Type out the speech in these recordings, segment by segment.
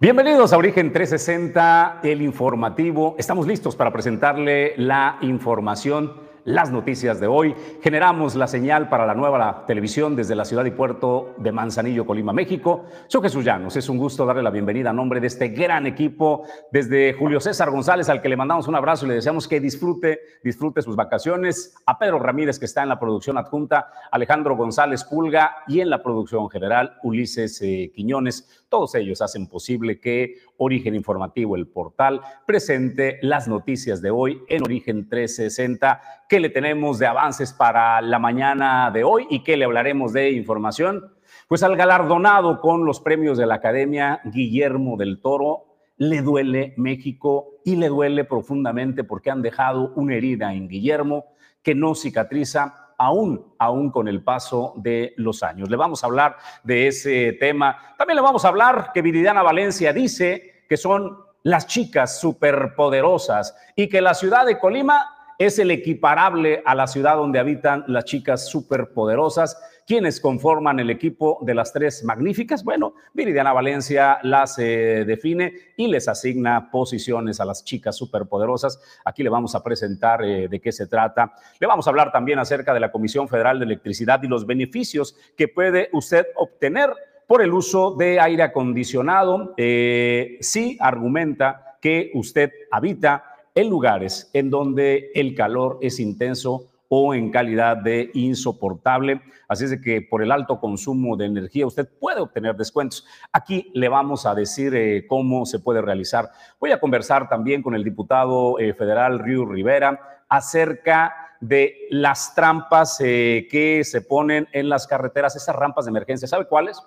Bienvenidos a Origen 360, el informativo. Estamos listos para presentarle la información las noticias de hoy. Generamos la señal para la nueva televisión desde la ciudad y puerto de Manzanillo, Colima, México. Soy Jesús Llanos. Es un gusto darle la bienvenida a nombre de este gran equipo, desde Julio César González, al que le mandamos un abrazo y le deseamos que disfrute, disfrute sus vacaciones, a Pedro Ramírez, que está en la producción adjunta, Alejandro González Pulga y en la producción general, Ulises eh, Quiñones. Todos ellos hacen posible que Origen Informativo, el portal, presente las noticias de hoy en Origen 360. ¿Qué le tenemos de avances para la mañana de hoy y qué le hablaremos de información? Pues al galardonado con los premios de la Academia, Guillermo del Toro, le duele México y le duele profundamente porque han dejado una herida en Guillermo que no cicatriza aún, aún con el paso de los años. Le vamos a hablar de ese tema. También le vamos a hablar que Viridiana Valencia dice que son las chicas superpoderosas y que la ciudad de Colima es el equiparable a la ciudad donde habitan las chicas superpoderosas ¿Quiénes conforman el equipo de las tres magníficas? Bueno, Viridiana Valencia las eh, define y les asigna posiciones a las chicas superpoderosas. Aquí le vamos a presentar eh, de qué se trata. Le vamos a hablar también acerca de la Comisión Federal de Electricidad y los beneficios que puede usted obtener por el uso de aire acondicionado. Eh, sí argumenta que usted habita en lugares en donde el calor es intenso o en calidad de insoportable. Así es de que por el alto consumo de energía usted puede obtener descuentos. Aquí le vamos a decir eh, cómo se puede realizar. Voy a conversar también con el diputado eh, federal Río Rivera acerca de las trampas eh, que se ponen en las carreteras, esas rampas de emergencia. ¿Sabe cuáles?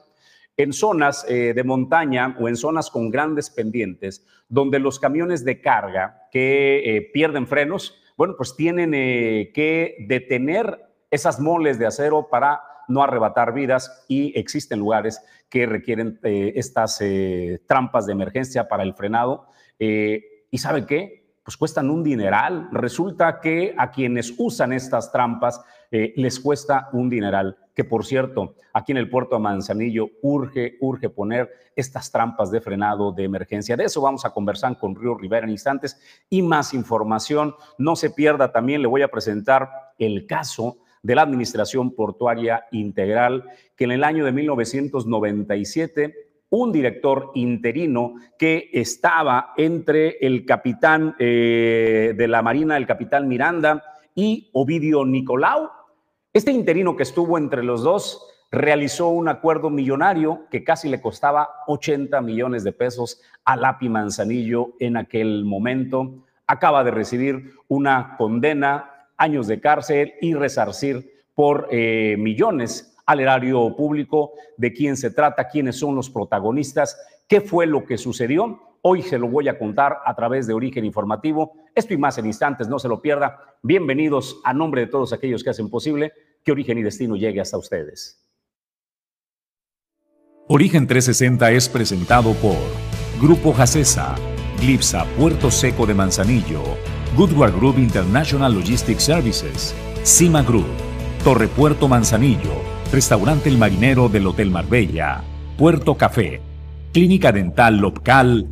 En zonas de montaña o en zonas con grandes pendientes, donde los camiones de carga que pierden frenos, bueno, pues tienen eh, que detener esas moles de acero para no arrebatar vidas y existen lugares que requieren eh, estas eh, trampas de emergencia para el frenado. ¿Y sabe qué? pues cuestan un dineral. Resulta que a quienes usan estas trampas eh, les cuesta un dineral. Que por cierto, aquí en el puerto de Manzanillo urge, urge poner estas trampas de frenado de emergencia. De eso vamos a conversar con Río Rivera en instantes y más información. No se pierda, también le voy a presentar el caso de la Administración Portuaria Integral, que en el año de 1997 un director interino que estaba entre el capitán eh, de la Marina, el capitán Miranda, y Ovidio Nicolau. Este interino que estuvo entre los dos realizó un acuerdo millonario que casi le costaba 80 millones de pesos a Lapi Manzanillo en aquel momento. Acaba de recibir una condena, años de cárcel y resarcir por eh, millones al erario público de quién se trata, quiénes son los protagonistas, qué fue lo que sucedió. Hoy se lo voy a contar a través de Origen Informativo. Esto y más en instantes, no se lo pierda. Bienvenidos a nombre de todos aquellos que hacen posible que Origen y Destino llegue hasta ustedes. Origen 360 es presentado por Grupo Jacesa, Glipsa Puerto Seco de Manzanillo, Goodward Group International Logistics Services, Cima Group, Torre Puerto Manzanillo, Restaurante El Marinero del Hotel Marbella, Puerto Café, Clínica Dental Local.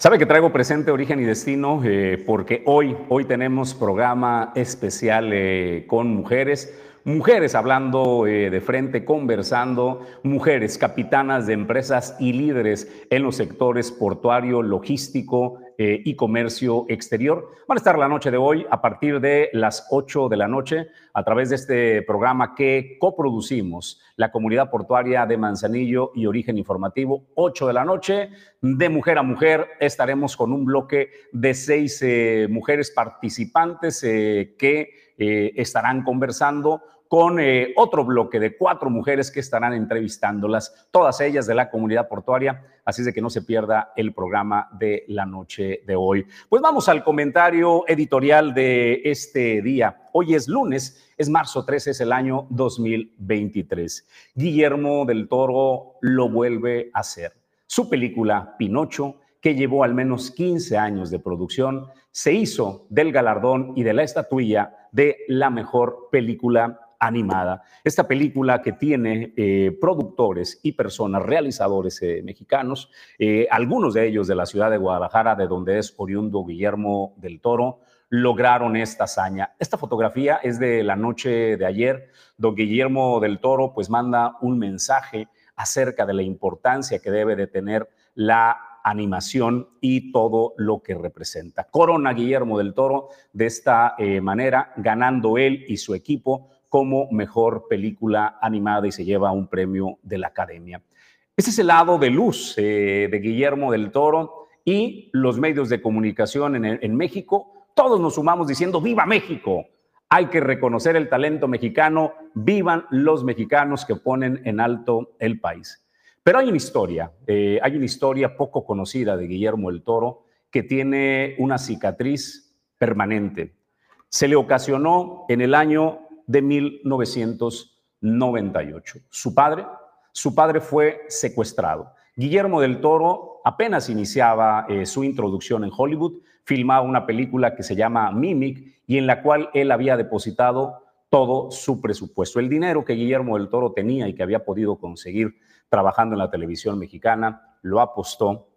Sabe que traigo presente origen y destino eh, porque hoy, hoy tenemos programa especial eh, con mujeres. Mujeres hablando eh, de frente, conversando, mujeres capitanas de empresas y líderes en los sectores portuario, logístico eh, y comercio exterior. Van a estar la noche de hoy a partir de las 8 de la noche a través de este programa que coproducimos la comunidad portuaria de Manzanillo y Origen Informativo, 8 de la noche, de mujer a mujer. Estaremos con un bloque de seis eh, mujeres participantes que eh, estarán conversando con eh, otro bloque de cuatro mujeres que estarán entrevistándolas, todas ellas de la comunidad portuaria, así es de que no se pierda el programa de la noche de hoy. Pues vamos al comentario editorial de este día. Hoy es lunes, es marzo 13, es el año 2023. Guillermo del Toro lo vuelve a hacer. Su película Pinocho que llevó al menos 15 años de producción, se hizo del galardón y de la estatuilla de la mejor película animada. Esta película que tiene eh, productores y personas, realizadores eh, mexicanos, eh, algunos de ellos de la ciudad de Guadalajara, de donde es oriundo Guillermo del Toro, lograron esta hazaña. Esta fotografía es de la noche de ayer, don Guillermo del Toro pues manda un mensaje acerca de la importancia que debe de tener la animación y todo lo que representa. Corona Guillermo del Toro de esta manera, ganando él y su equipo como mejor película animada y se lleva un premio de la Academia. Ese es el lado de luz eh, de Guillermo del Toro y los medios de comunicación en, México. Todos nos sumamos diciendo, viva México. Hay que reconocer el talento mexicano, vivan los mexicanos que ponen en alto el país. Pero hay una historia, eh, hay una historia poco conocida de Guillermo del Toro que tiene una cicatriz permanente. Se le ocasionó en el año de 1998. Su padre, su padre fue secuestrado. Guillermo del Toro apenas iniciaba eh, su introducción en Hollywood, filmaba una película que se llama Mimic y en la cual él había depositado todo su presupuesto. El dinero que Guillermo del Toro tenía y que había podido conseguir trabajando en la televisión mexicana, lo apostó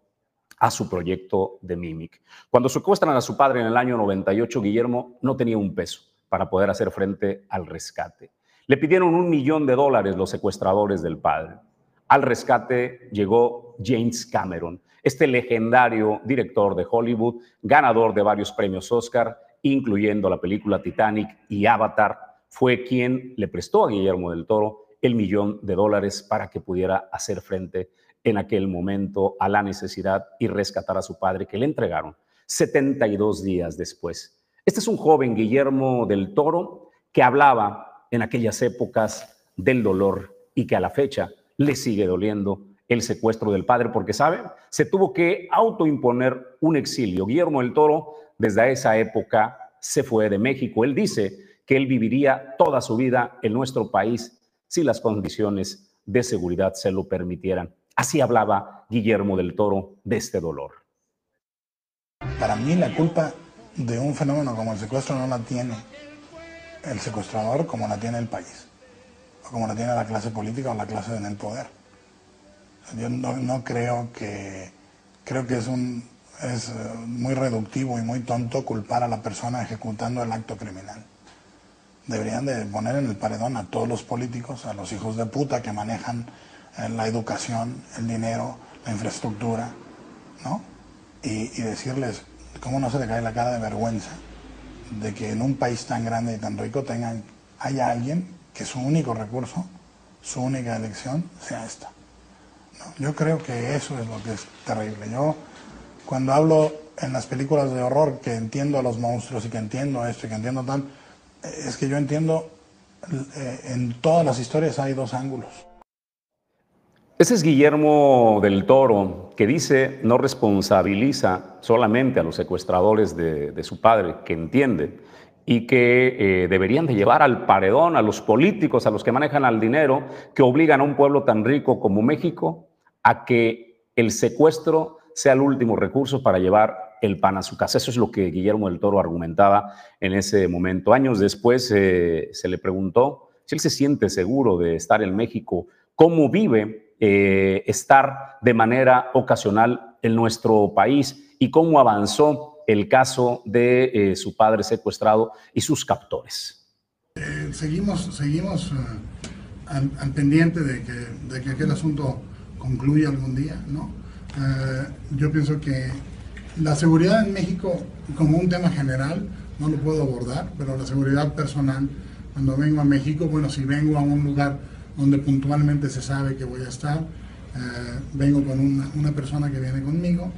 a su proyecto de Mimic. Cuando secuestran a su padre en el año 98, Guillermo no tenía un peso para poder hacer frente al rescate. Le pidieron un millón de dólares los secuestradores del padre. Al rescate llegó James Cameron, este legendario director de Hollywood, ganador de varios premios Oscar, incluyendo la película Titanic y Avatar, fue quien le prestó a Guillermo del Toro el millón de dólares para que pudiera hacer frente en aquel momento a la necesidad y rescatar a su padre que le entregaron 72 días después. Este es un joven, Guillermo del Toro, que hablaba en aquellas épocas del dolor y que a la fecha le sigue doliendo el secuestro del padre, porque, ¿sabe? Se tuvo que autoimponer un exilio. Guillermo del Toro, desde esa época, se fue de México. Él dice que él viviría toda su vida en nuestro país si las condiciones de seguridad se lo permitieran. Así hablaba Guillermo del Toro de este dolor. Para mí la culpa de un fenómeno como el secuestro no la tiene el secuestrador como la tiene el país, o como la tiene la clase política o la clase en el poder. Yo no, creo que, creo que es, un, es eh, muy reductivo y muy tonto culpar a la persona ejecutando el acto criminal. Deberían de poner en el paredón a todos los políticos, a los hijos de puta que manejan eh, la educación, el dinero, la infraestructura, ¿no? y decirles, ¿Cómo no se le cae la cara de vergüenza de que en un país tan grande y tan rico tengan, haya alguien que su único recurso, su única elección sea esta? yo creo que eso es lo que es terrible. Yo cuando hablo en las películas de horror que entiendo a los monstruos y que entiendo esto y que entiendo tal, es que yo entiendo eh, en todas las historias hay dos ángulos. Ese es Guillermo del Toro, que dice no responsabiliza solamente a los secuestradores de, su padre, que entiende, y que eh, deberían de llevar al paredón a los políticos, a los que manejan al dinero, que obligan a un pueblo tan rico como México a que el secuestro sea el último recurso para llevar el pan a su casa. Eso es lo que Guillermo del Toro argumentaba en ese momento. Años después eh, se le preguntó si él se siente seguro de estar en México, cómo vive eh, estar de manera ocasional en nuestro país y cómo avanzó el caso de eh, su padre secuestrado y sus captores. Eh, seguimos seguimos al, pendiente de que, de que, aquel asunto concluya algún día. ¿no? yo pienso que la seguridad en México como un tema general no lo puedo abordar, pero la seguridad personal, cuando vengo a México, bueno, si vengo a un lugar donde puntualmente se sabe que voy a estar. Eh, vengo con una, persona que viene conmigo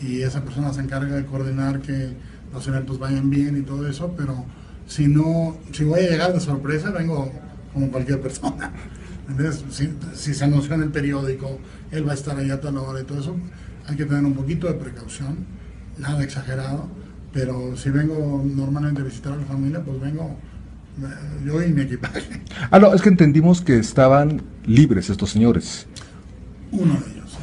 y esa persona se encarga de coordinar que los eventos vayan bien y todo eso, pero si no, si voy a llegar de sorpresa, vengo como cualquier persona. Si, si, se anunció en el periódico, él va a estar allá a toda la hora y todo eso, hay que tener un poquito de precaución, nada exagerado, pero si vengo normalmente a visitar a la familia, pues vengo yo y mi equipaje. Ah, no, es que entendimos que estaban libres estos señores. Uno de ellos.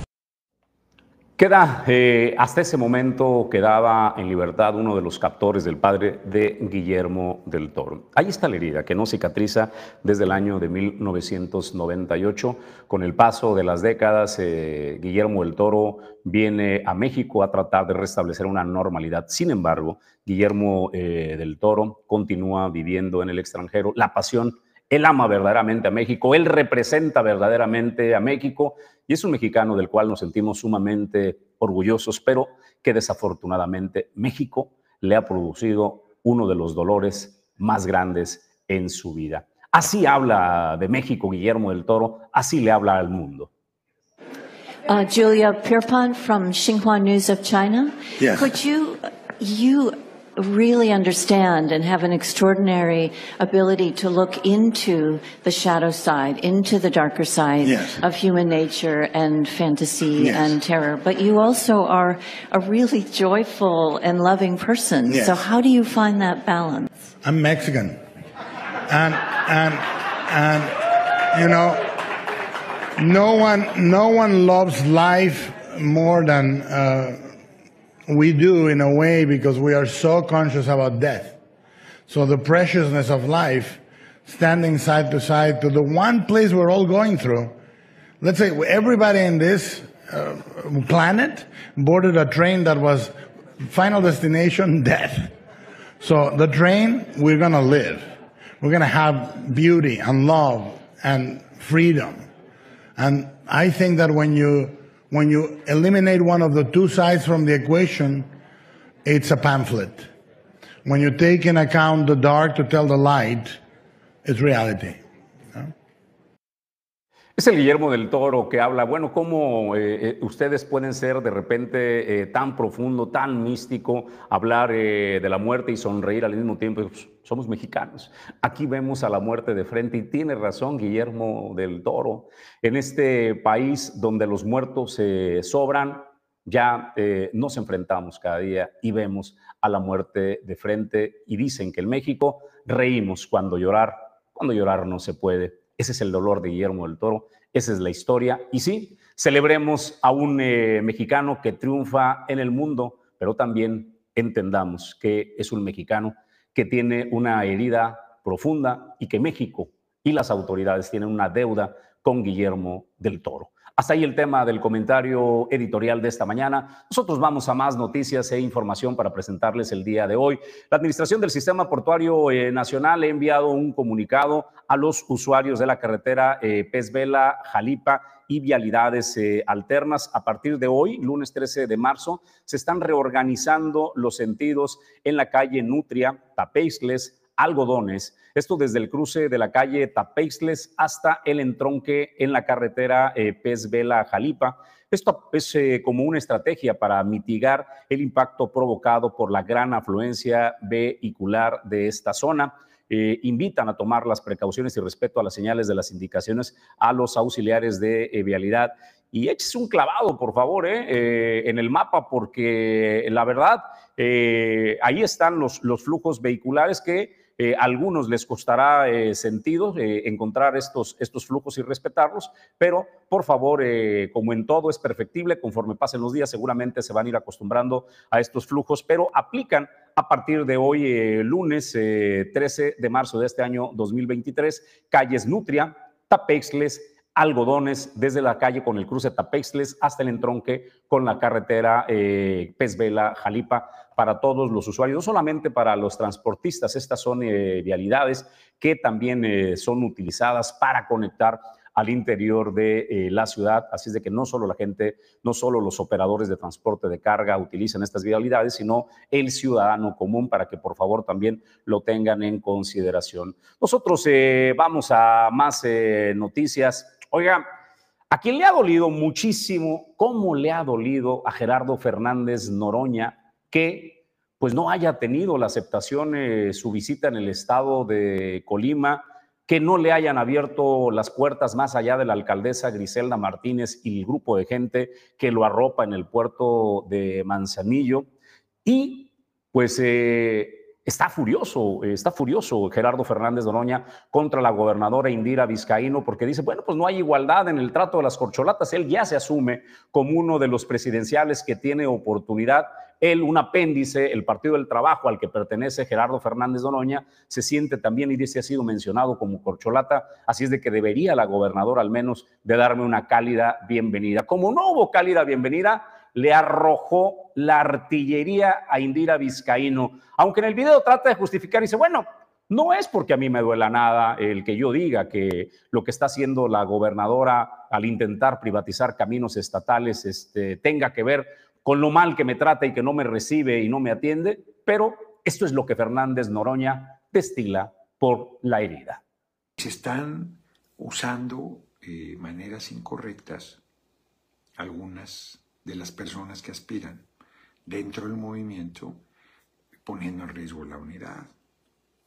Queda, eh, hasta ese momento quedaba en libertad uno de los captores del padre de Guillermo del Toro. Ahí está la herida que no cicatriza desde el año de 1998. Con el paso de las décadas, eh, Guillermo del Toro viene a México a tratar de restablecer una normalidad. Sin embargo, Guillermo eh, del Toro continúa viviendo en el extranjero. La pasión él ama verdaderamente a México, él representa verdaderamente a México y es un mexicano del cual nos sentimos sumamente orgullosos, pero que desafortunadamente México le ha producido uno de los dolores más grandes en su vida. Así habla de México Guillermo del Toro, así le habla al mundo. Uh, Julia Pierpont from Xinhua News of China. Yes. Could you, you really understand and have an extraordinary ability to look into the shadow side, into the darker side Yes. of human nature and fantasy Yes. and terror. But you also are a really joyful and loving person. Yes. So how do you find that balance? I'm Mexican. And, and, and, you know, no one, no one loves life more than uh, we do in a way because we are so conscious about death. So the preciousness of life, standing side to side to the one place we're all going through. Let's say everybody in this uh, planet boarded a train that was final destination death. So the train, we're gonna live. We're gonna have beauty and love and freedom. And I think that when you when you eliminate one of the two sides from the equation, it's a pamphlet. When you take in account the dark to tell the light, it's reality. Es el Guillermo del Toro que habla, bueno, cómo eh, eh, ustedes pueden ser de repente eh, tan profundo, tan místico, hablar de la muerte y sonreír al mismo tiempo. Pues, somos mexicanos. Aquí vemos a la muerte de frente y tiene razón Guillermo del Toro. En este país donde los muertos sobran, ya nos enfrentamos cada día y vemos a la muerte de frente y dicen que en México reímos cuando llorar, cuando llorar no se puede. Ese es el dolor de Guillermo del Toro, esa es la historia. Y sí, celebremos a un eh, mexicano que triunfa en el mundo, pero también entendamos que es un mexicano que tiene una herida profunda y que México y las autoridades tienen una deuda con Guillermo del Toro. Hasta ahí el tema del comentario editorial de esta mañana. Nosotros vamos a más noticias e información para presentarles el día de hoy. La Administración del Sistema Portuario eh, Nacional ha enviado un comunicado a los usuarios de la carretera eh, Pez Vela, Jalipa y vialidades eh, alternas. A partir de hoy, lunes 13 de marzo, se están reorganizando los sentidos en la calle Nutria, Tapeixles, Algodones, esto desde el cruce de la calle Tapeixles hasta el entronque en la carretera eh, Pez Vela Jalipa. Esto es eh, como una estrategia para mitigar el impacto provocado por la gran afluencia vehicular de esta zona. Eh, invitan a tomar las precauciones y respeto a las señales de las indicaciones a los auxiliares de vialidad. Y échese un clavado, por favor, eh, en el mapa, porque la verdad, ahí están los, los flujos vehiculares que eh, algunos les costará eh, sentido eh, encontrar estos, estos flujos y respetarlos, pero por favor, como en todo es perfectible, conforme pasen los días seguramente se van a ir acostumbrando a estos flujos, pero aplican a partir de hoy, lunes eh, 13 de marzo de este año 2023, calles Nutria, Tapexles, Algodones, desde la calle con el cruce Tapexles hasta el entronque con la carretera eh, Pez Vela, Jalipa, para todos los usuarios, no solamente para los transportistas, estas son eh, vialidades que también eh, son utilizadas para conectar al interior de eh, la ciudad, así es de que no solo la gente, no solo los operadores de transporte de carga utilizan estas vialidades, sino el ciudadano común para que por favor también lo tengan en consideración. Nosotros eh, vamos a más eh, noticias. Oiga, a quien le ha dolido muchísimo, cómo le ha dolido a Gerardo Fernández Noroña que pues no haya tenido la aceptación eh, su visita en el estado de Colima, que no le hayan abierto las puertas más allá de la alcaldesa Griselda Martínez y el grupo de gente que lo arropa en el puerto de Manzanillo. Y pues eh, está furioso, está furioso Gerardo Fernández Noroña contra la gobernadora Indira Vizcaíno porque dice, bueno, pues no hay igualdad en el trato de las corcholatas. Él ya se asume como uno de los presidenciales que tiene oportunidad. Él, un apéndice, el Partido del Trabajo al que pertenece Gerardo Fernández Noroña, se siente también y dice ha sido mencionado como corcholata, así es de que debería la gobernadora al menos de darme una cálida bienvenida. Como no hubo cálida bienvenida, le arrojó la artillería a Indira Vizcaíno, aunque en el video trata de justificar y dice, bueno, no es porque a mí me duela nada el que yo diga que lo que está haciendo la gobernadora al intentar privatizar caminos estatales este, tenga que ver con lo mal que me trata y que no me recibe y no me atiende, pero esto es lo que Fernández Noroña destila por la herida. Se están usando eh, maneras incorrectas algunas de las personas que aspiran dentro del movimiento, poniendo en riesgo la unidad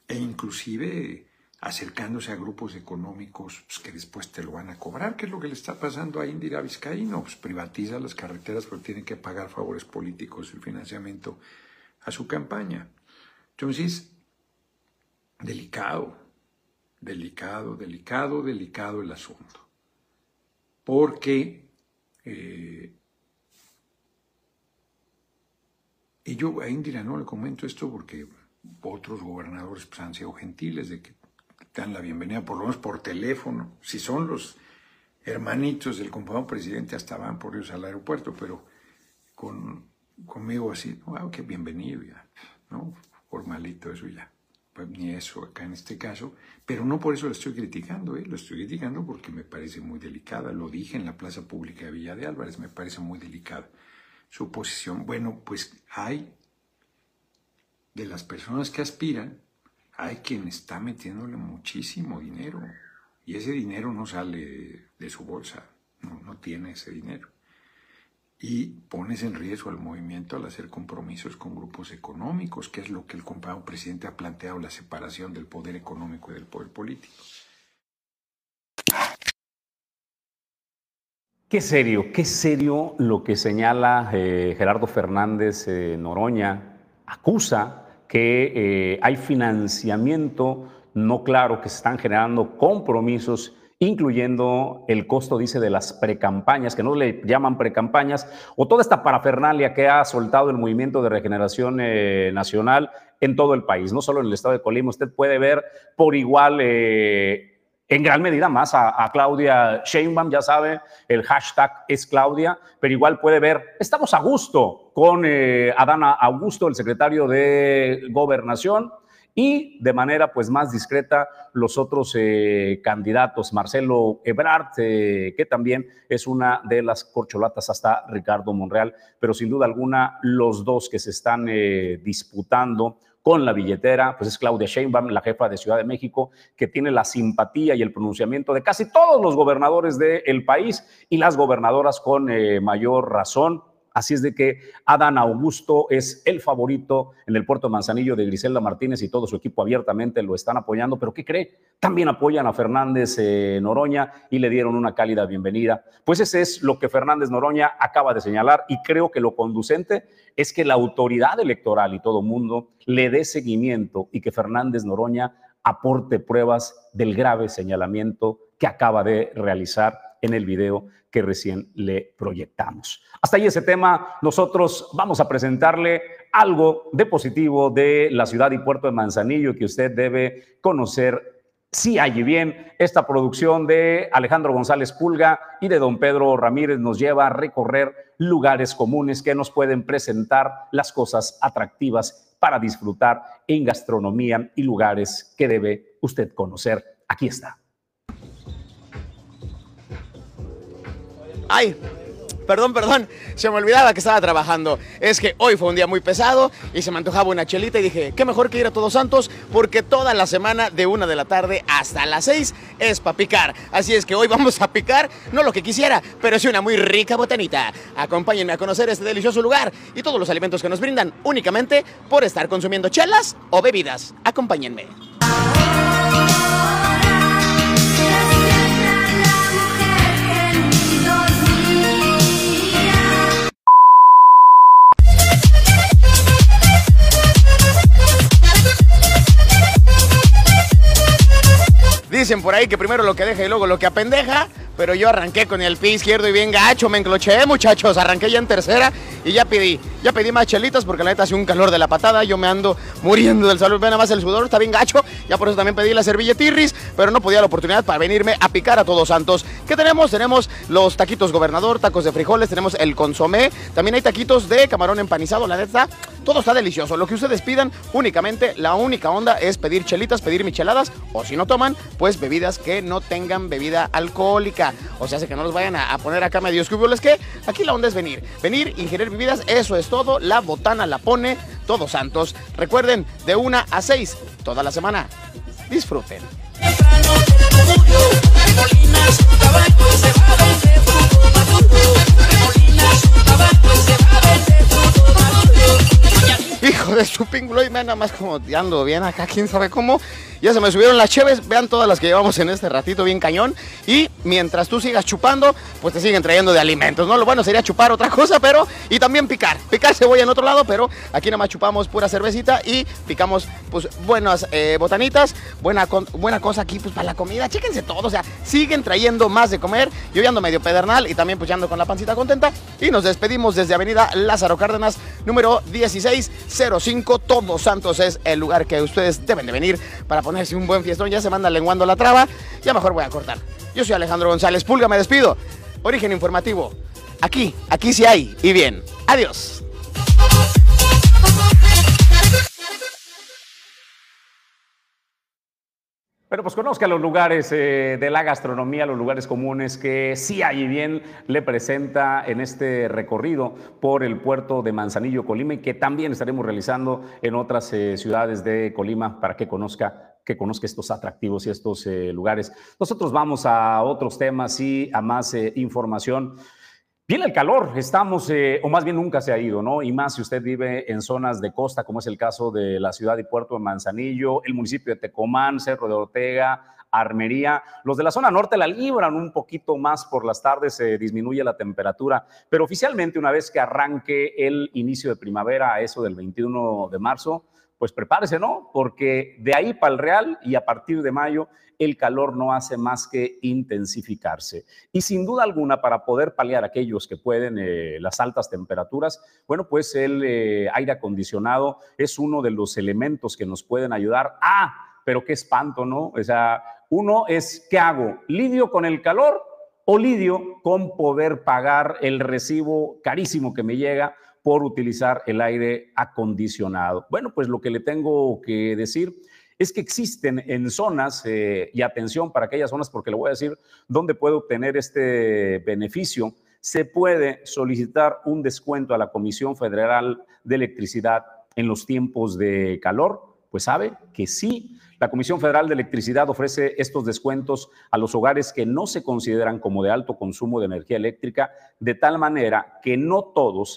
e inclusive acercándose a grupos económicos pues, que después te lo van a cobrar, ¿Qué es lo que le está pasando a Indira Vizcaíno, pues privatiza las carreteras pero tiene que pagar favores políticos, el financiamiento a su campaña. Entonces, delicado, delicado, delicado, delicado el asunto. Porque eh, Y yo a Indira no le comento esto porque otros gobernadores pues, han sido gentiles de que dan la bienvenida, por lo menos por teléfono. Si son los hermanitos del compañero presidente, hasta van por ellos al aeropuerto, pero con, conmigo así, wow, qué bienvenido ya, ¿no? Formalito eso ya. Pues ni eso acá en este caso, pero no por eso lo estoy criticando, ¿eh? lo estoy criticando porque me parece muy delicada, lo dije en la plaza pública de Villa de Álvarez, me parece muy delicada su posición. Bueno, pues hay de las personas que aspiran, hay quien está metiéndole muchísimo dinero y ese dinero no sale de, su bolsa, no, no, tiene ese dinero. Y pones en riesgo al movimiento al hacer compromisos con grupos económicos, que es lo que el compañero presidente ha planteado, la separación del poder económico y del poder político. Qué serio, qué serio lo que señala eh, Gerardo Fernández eh, Noroña. Acusa que eh, hay financiamiento no claro, que se están generando compromisos incluyendo el costo, dice, de las precampañas, que no le llaman precampañas, o toda esta parafernalia que ha soltado el Movimiento de Regeneración Nacional en todo el país, no solo en el estado de Colima. Usted puede ver por igual en gran medida más a, Claudia Sheinbaum, ya sabe, el hashtag es Claudia, pero igual puede ver, estamos a gusto con eh, Adana Augusto, el secretario de Gobernación, y de manera pues más discreta los otros eh, candidatos, Marcelo Ebrard, eh, que también es una de las corcholatas hasta Ricardo Monreal, pero sin duda alguna los dos que se están disputando con la billetera, pues es Claudia Sheinbaum, la jefa de Ciudad de México, que tiene la simpatía y el pronunciamiento de casi todos los gobernadores del país y las gobernadoras con eh, mayor razón. Así es de que Adán Augusto es el favorito en el puerto Manzanillo de Griselda Martínez y todo su equipo abiertamente lo están apoyando. Pero ¿qué cree? También apoyan a Fernández eh, Noroña y le dieron una cálida bienvenida. Pues ese es lo que Fernández Noroña acaba de señalar y creo que lo conducente es que la autoridad electoral y todo mundo le dé seguimiento y que Fernández Noroña aporte pruebas del grave señalamiento que acaba de realizar en el video que recién le proyectamos. Hasta ahí ese tema. Nosotros vamos a presentarle algo de positivo de la ciudad y puerto de Manzanillo que usted debe conocer si allí bien. Esta producción de Alejandro González Pulga y de don Pedro Ramírez nos lleva a recorrer lugares comunes que nos pueden presentar las cosas atractivas para disfrutar en gastronomía y lugares que debe usted conocer. Aquí está. Ay, perdón, perdón, se me olvidaba que estaba trabajando. Es que hoy fue un día muy pesado y se me antojaba una chelita y dije, qué mejor que ir a Todos Santos porque toda la semana de una de la tarde hasta las seis es para picar. Así es que hoy vamos a picar, no lo que quisiera, pero sí una muy rica botanita. Acompáñenme a conocer este delicioso lugar y todos los alimentos que nos brindan únicamente por estar consumiendo chelas o bebidas. Acompáñenme. Dicen por ahí que primero lo que deja y luego lo que apendeja, pero yo arranqué con el pie izquierdo y bien gacho, me encloché, muchachos, arranqué ya en tercera y ya pedí, ya pedí más chelitas porque la neta hace un calor de la patada, yo me ando muriendo del salud, ven nada más el sudor está bien gacho, ya por eso también pedí la servilletirris, pero no podía la oportunidad para venirme a picar a Todos Santos. ¿Qué tenemos? Tenemos los taquitos gobernador, tacos de frijoles, tenemos el consomé, también hay taquitos de camarón empanizado, la neta, todo está delicioso. Lo que ustedes pidan, únicamente la única onda es pedir chelitas, pedir micheladas o si no toman, pues bebidas que no tengan bebida alcohólica. O sea, que no los vayan a, poner acá medio que aquí la onda es venir. Venir, ingerir bebidas, eso es todo. La botana la pone Todos Santos. Recuerden, de una a seis, toda la semana. Disfruten. Hijo de su pingulo y me nada más como ando bien acá, quién sabe cómo. Ya se me subieron las cheves, vean todas las que llevamos en este ratito bien cañón. Y mientras tú sigas chupando, pues te siguen trayendo de alimentos, ¿no? Lo bueno sería chupar otra cosa, pero... Y también picar. Picar cebolla en otro lado, pero aquí nada más chupamos pura cervecita y picamos, pues, buenas eh, botanitas. Buena, buena cosa aquí, pues, para la comida. Chéquense todo, o sea, siguen trayendo más de comer. Yo ya ando medio pedernal y también pues ya con la pancita contenta. Y nos despedimos desde Avenida Lázaro Cárdenas, número 1605. Todos Santos es el lugar que ustedes deben de venir para poner ponerse un buen fiestón, ya se manda lenguando la traba, ya mejor voy a cortar. Yo soy Alejandro González Pulga, me despido. Origen informativo. Aquí, aquí sí hay. Y bien, adiós. Pero pues conozca los lugares eh, de la gastronomía, los lugares comunes que sí hay y bien le presenta en este recorrido por el puerto de Manzanillo, Colima, y que también estaremos realizando en otras eh, ciudades de Colima para que conozca que conozca estos atractivos y estos eh, lugares. Nosotros vamos a otros temas y a más eh, información. Viene el calor, estamos, eh, o más bien nunca se ha ido, ¿no? Y más si usted vive en zonas de costa, como es el caso de la ciudad y puerto de Manzanillo, el municipio de Tecomán, Cerro de Ortega, Armería. Los de la zona norte la libran un poquito más por las tardes, se disminuye la temperatura, pero oficialmente una vez que arranque el inicio de primavera, eso del 21 de marzo, pues prepárese, ¿no? Porque de ahí para el Real y a partir de mayo el calor no hace más que intensificarse. Y sin duda alguna, para poder paliar aquellos que pueden eh, las altas temperaturas, bueno, pues el eh, aire acondicionado es uno de los elementos que nos pueden ayudar. Ah, pero qué espanto, ¿no? O sea, uno es, ¿qué hago? ¿Lidio con el calor o lidio con poder pagar el recibo carísimo que me llega por utilizar el aire acondicionado. Bueno, pues lo que le tengo que decir es que existen en zonas, eh, y atención para aquellas zonas, porque le voy a decir dónde puede obtener este beneficio, se puede solicitar un descuento a la Comisión Federal de Electricidad en los tiempos de calor. Pues sabe que sí, la Comisión Federal de Electricidad ofrece estos descuentos a los hogares que no se consideran como de alto consumo de energía eléctrica, de tal manera que no todos,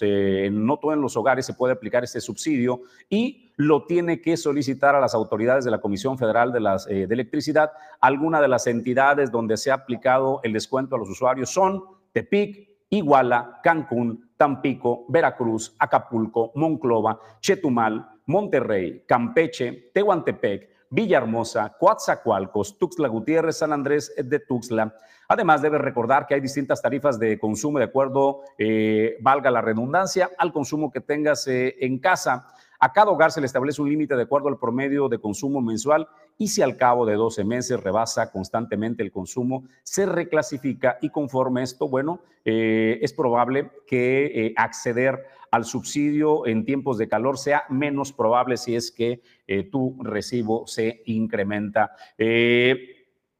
no todos en los hogares se puede aplicar este subsidio y lo tiene que solicitar a las autoridades de la Comisión Federal de, las, eh, de Electricidad. Algunas de las entidades donde se ha aplicado el descuento a los usuarios son Tepic, Iguala, Cancún, Tampico, Veracruz, Acapulco, Monclova, Chetumal, Monterrey, Campeche, Tehuantepec, Villahermosa, Coatzacoalcos, Tuxtla Gutiérrez, San Andrés de Tuxtla. Además, debe recordar que hay distintas tarifas de consumo de acuerdo, eh, valga la redundancia, al consumo que tengas eh, en casa. A cada hogar se le establece un límite de acuerdo al promedio de consumo mensual y si al cabo de 12 meses rebasa constantemente el consumo, se reclasifica y conforme esto, bueno, eh, es probable que acceder al subsidio en tiempos de calor sea menos probable si es que eh, tu recibo se incrementa. Eh,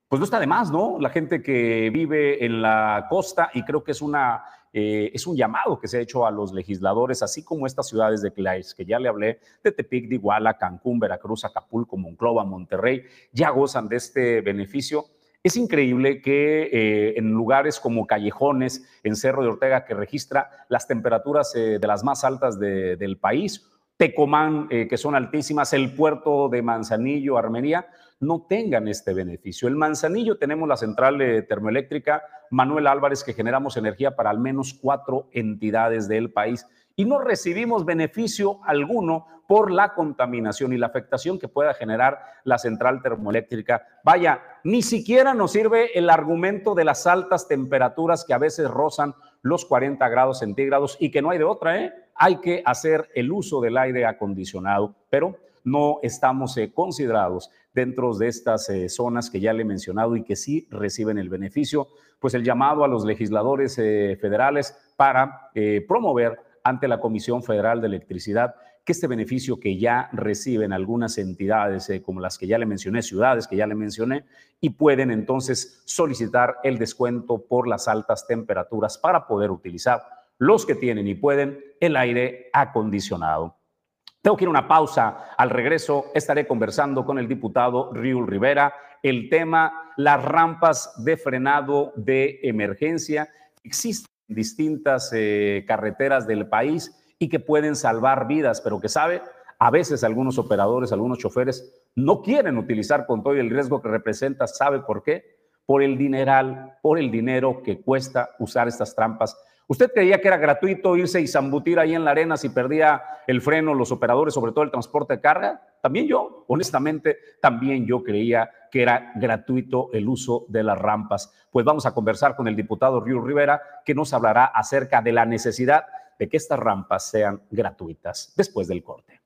pues no está de más, ¿no? La gente que vive en la costa y creo que es una eh, es un llamado que se ha hecho a los legisladores, así como estas ciudades de Clays, que ya le hablé, de Tepic, de Iguala, Cancún, Veracruz, Acapulco, Monclova, Monterrey, ya gozan de este beneficio. Es increíble que eh, en lugares como Callejones, en Cerro de Ortega, que registra las temperaturas eh, de las más altas del país, Tecomán, eh, que son altísimas, el puerto de Manzanillo, Armenia, no tengan este beneficio. El Manzanillo tenemos la central termoeléctrica Manuel Álvarez, que generamos energía para al menos cuatro entidades del país y no recibimos beneficio alguno por la contaminación y la afectación que pueda generar la central termoeléctrica. Vaya, ni siquiera nos sirve el argumento de las altas temperaturas que a veces rozan los 40 grados centígrados y que no hay de otra, ¿eh? Hay que hacer el uso del aire acondicionado, pero no estamos eh, considerados dentro de estas eh, zonas que ya le he mencionado y que sí reciben el beneficio, pues el llamado a los legisladores eh, federales para promover ante la Comisión Federal de Electricidad que este beneficio que ya reciben algunas entidades, como las que ya le mencioné, ciudades que ya le mencioné, y pueden entonces solicitar el descuento por las altas temperaturas para poder utilizar los que tienen y pueden el aire acondicionado. Tengo que ir a una pausa. Al regreso estaré conversando con el diputado Riul Rivera el tema las rampas de frenado de emergencia. Existen distintas eh, carreteras del país y que pueden salvar vidas, pero que sabe, a veces algunos operadores, algunos choferes no quieren utilizar con todo el riesgo que representa. ¿Sabe por qué? Por el dineral, por el dinero que cuesta usar estas trampas ¿Usted creía que era gratuito irse y zambutir ahí en la arena si perdía el freno los operadores, sobre todo el transporte de carga? También yo, honestamente, también yo creía que era gratuito el uso de las rampas. Pues vamos a conversar con el diputado Río Rivera, que nos hablará acerca de la necesidad de que estas rampas sean gratuitas después del corte.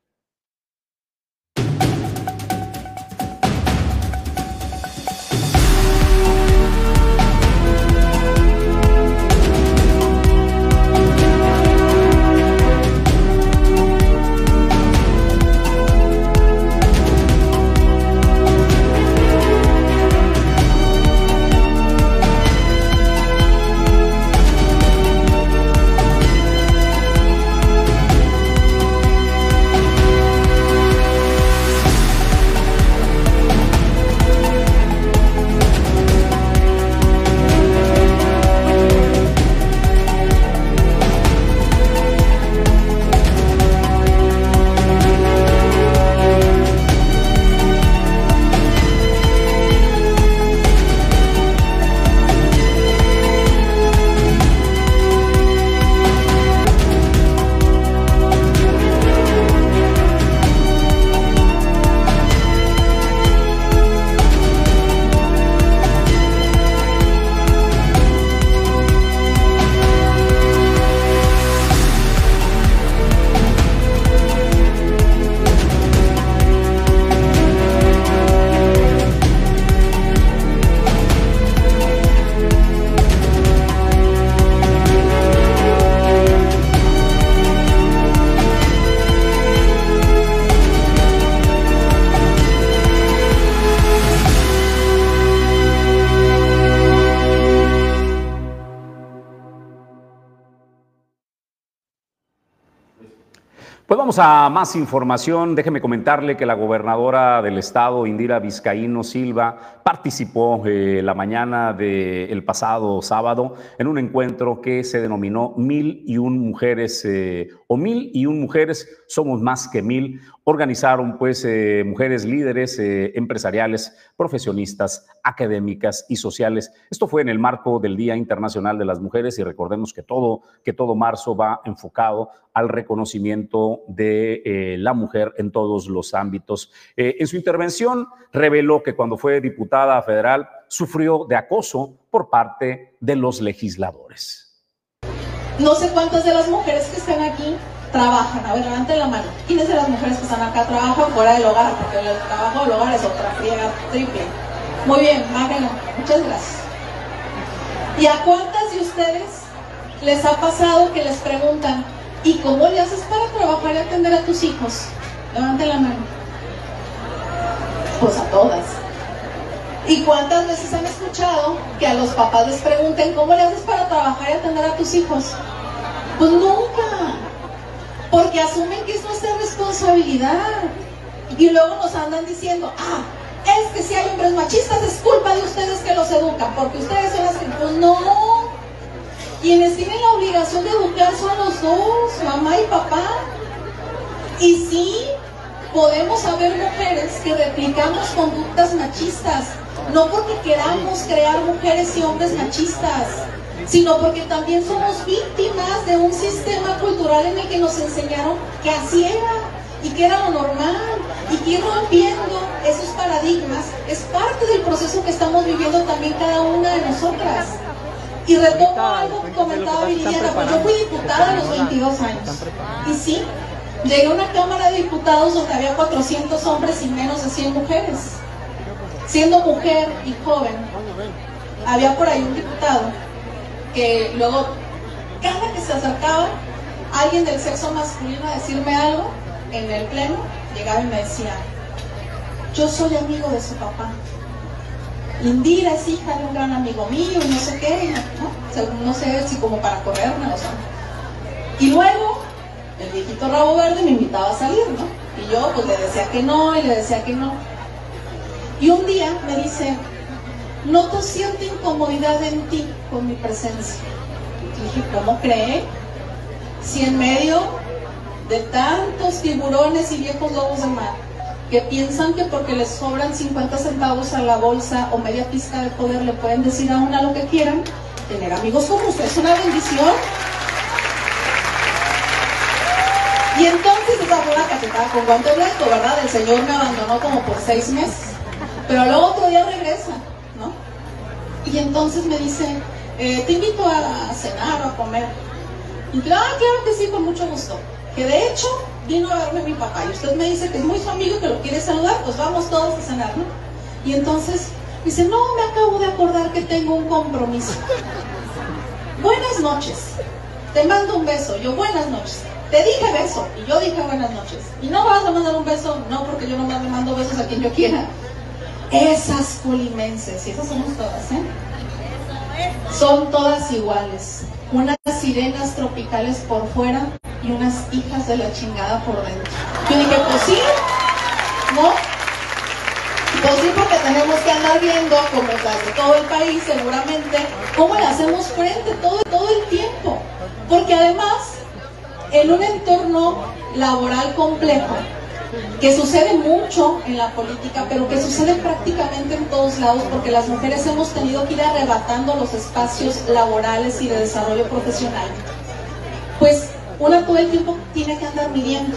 A más información. Déjeme comentarle que la gobernadora del estado, Indira Vizcaíno Silva, participó eh, la mañana del pasado sábado en un encuentro que se denominó Mil y un mujeres eh, o Mil y un mujeres somos más que mil. Organizaron pues eh, mujeres líderes empresariales, profesionistas, académicas y sociales. Esto fue en el marco del Día Internacional de las Mujeres y recordemos que todo, que todo marzo va enfocado al reconocimiento de eh, la mujer en todos los ámbitos. Eh, en su intervención reveló que cuando fue diputada federal sufrió de acoso por parte de los legisladores. No sé cuántas de las mujeres que están aquí trabajan. A ver, levanten la mano. ¿Quiénes de las mujeres que están acá trabajan fuera del hogar? Porque el trabajo del hogar es otra friega triple. Muy bien, Magna, muchas gracias. ¿Y a cuántas de ustedes les ha pasado que les preguntan, ¿Y cómo le haces para trabajar y atender a tus hijos? Levante la mano. Pues a todas. ¿Y cuántas veces han escuchado que a los papás les pregunten cómo le haces para trabajar y atender a tus hijos? Pues nunca. Porque asumen que es nuestra responsabilidad. Y luego nos andan diciendo, ah, es que si hay hombres machistas es culpa de ustedes que los educan, porque ustedes son las que... Pues no, quienes tienen la obligación de educar son los dos, mamá y papá. Y sí, podemos haber mujeres que replicamos conductas machistas, no porque queramos crear mujeres y hombres machistas, sino porque también somos víctimas de un sistema cultural en el que nos enseñaron que así era y que era lo normal y que ir rompiendo esos paradigmas es parte del proceso que estamos viviendo también cada una de nosotras. Y retomo algo que comentaba Viridiana, pues yo fui diputada a los 22 años. Y sí, llegué a una Cámara de Diputados donde había 400 hombres y menos de 100 mujeres. Siendo mujer y joven, había por ahí un diputado que luego, cada que se acercaba alguien del sexo masculino a decirme algo en el pleno, llegaba y me decía, yo soy amigo de su papá. Indira es hija de un gran amigo mío y no sé qué, ¿no? no sé si como para correrme o sea. Y luego el viejito rabo verde me invitaba a salir, ¿no? Y yo pues le decía que no y le decía que no. Y un día me dice, noto cierta incomodidad en ti con mi presencia. Y dije, ¿cómo cree? Si en medio de tantos tiburones y viejos lobos de mar que piensan que porque les sobran 50 centavos a la bolsa o media pista de poder le pueden decir a una lo que quieran, tener amigos como usted es una bendición. Y entonces esa fue la cachetada con guante blanco, ¿verdad? El Señor me abandonó como por seis meses. Pero luego otro día regresa, ¿no? Y entonces me dice, eh, te invito a cenar o a comer. Y yo, ah, claro que sí, con mucho gusto. Que de hecho vino a verme mi papá y usted me dice que es muy su amigo y que lo quiere saludar, pues vamos todos a cenar, ¿no? Y entonces dice, no, me acabo de acordar que tengo un compromiso. Buenas noches, te mando un beso. Yo, buenas noches. Te dije beso y yo dije buenas noches. Y no vas a mandar un beso, no, porque yo no mando besos a quien yo quiera. Esas polimenses, y esas somos todas, ¿eh? Son todas iguales. Unas sirenas tropicales por fuera y unas hijas de la chingada por dentro. Yo dije, pues sí, ¿no? Pues sí, porque tenemos que andar viendo, como las de todo el país seguramente, cómo le hacemos frente todo, todo el tiempo. Porque además, en un entorno laboral complejo, que sucede mucho en la política, pero que sucede prácticamente en todos lados, porque las mujeres hemos tenido que ir arrebatando los espacios laborales y de desarrollo profesional. Pues una todo el tiempo tiene que andar midiendo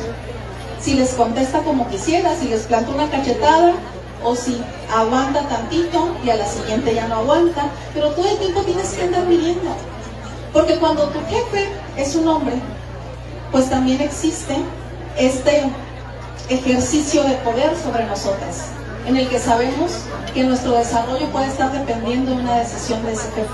si les contesta como quisiera, si les planta una cachetada o si aguanta tantito y a la siguiente ya no aguanta, pero todo el tiempo tienes que andar midiendo. Porque cuando tu jefe es un hombre, pues también existe este ejercicio de poder sobre nosotras, en el que sabemos que nuestro desarrollo puede estar dependiendo de una decisión de ese jefe.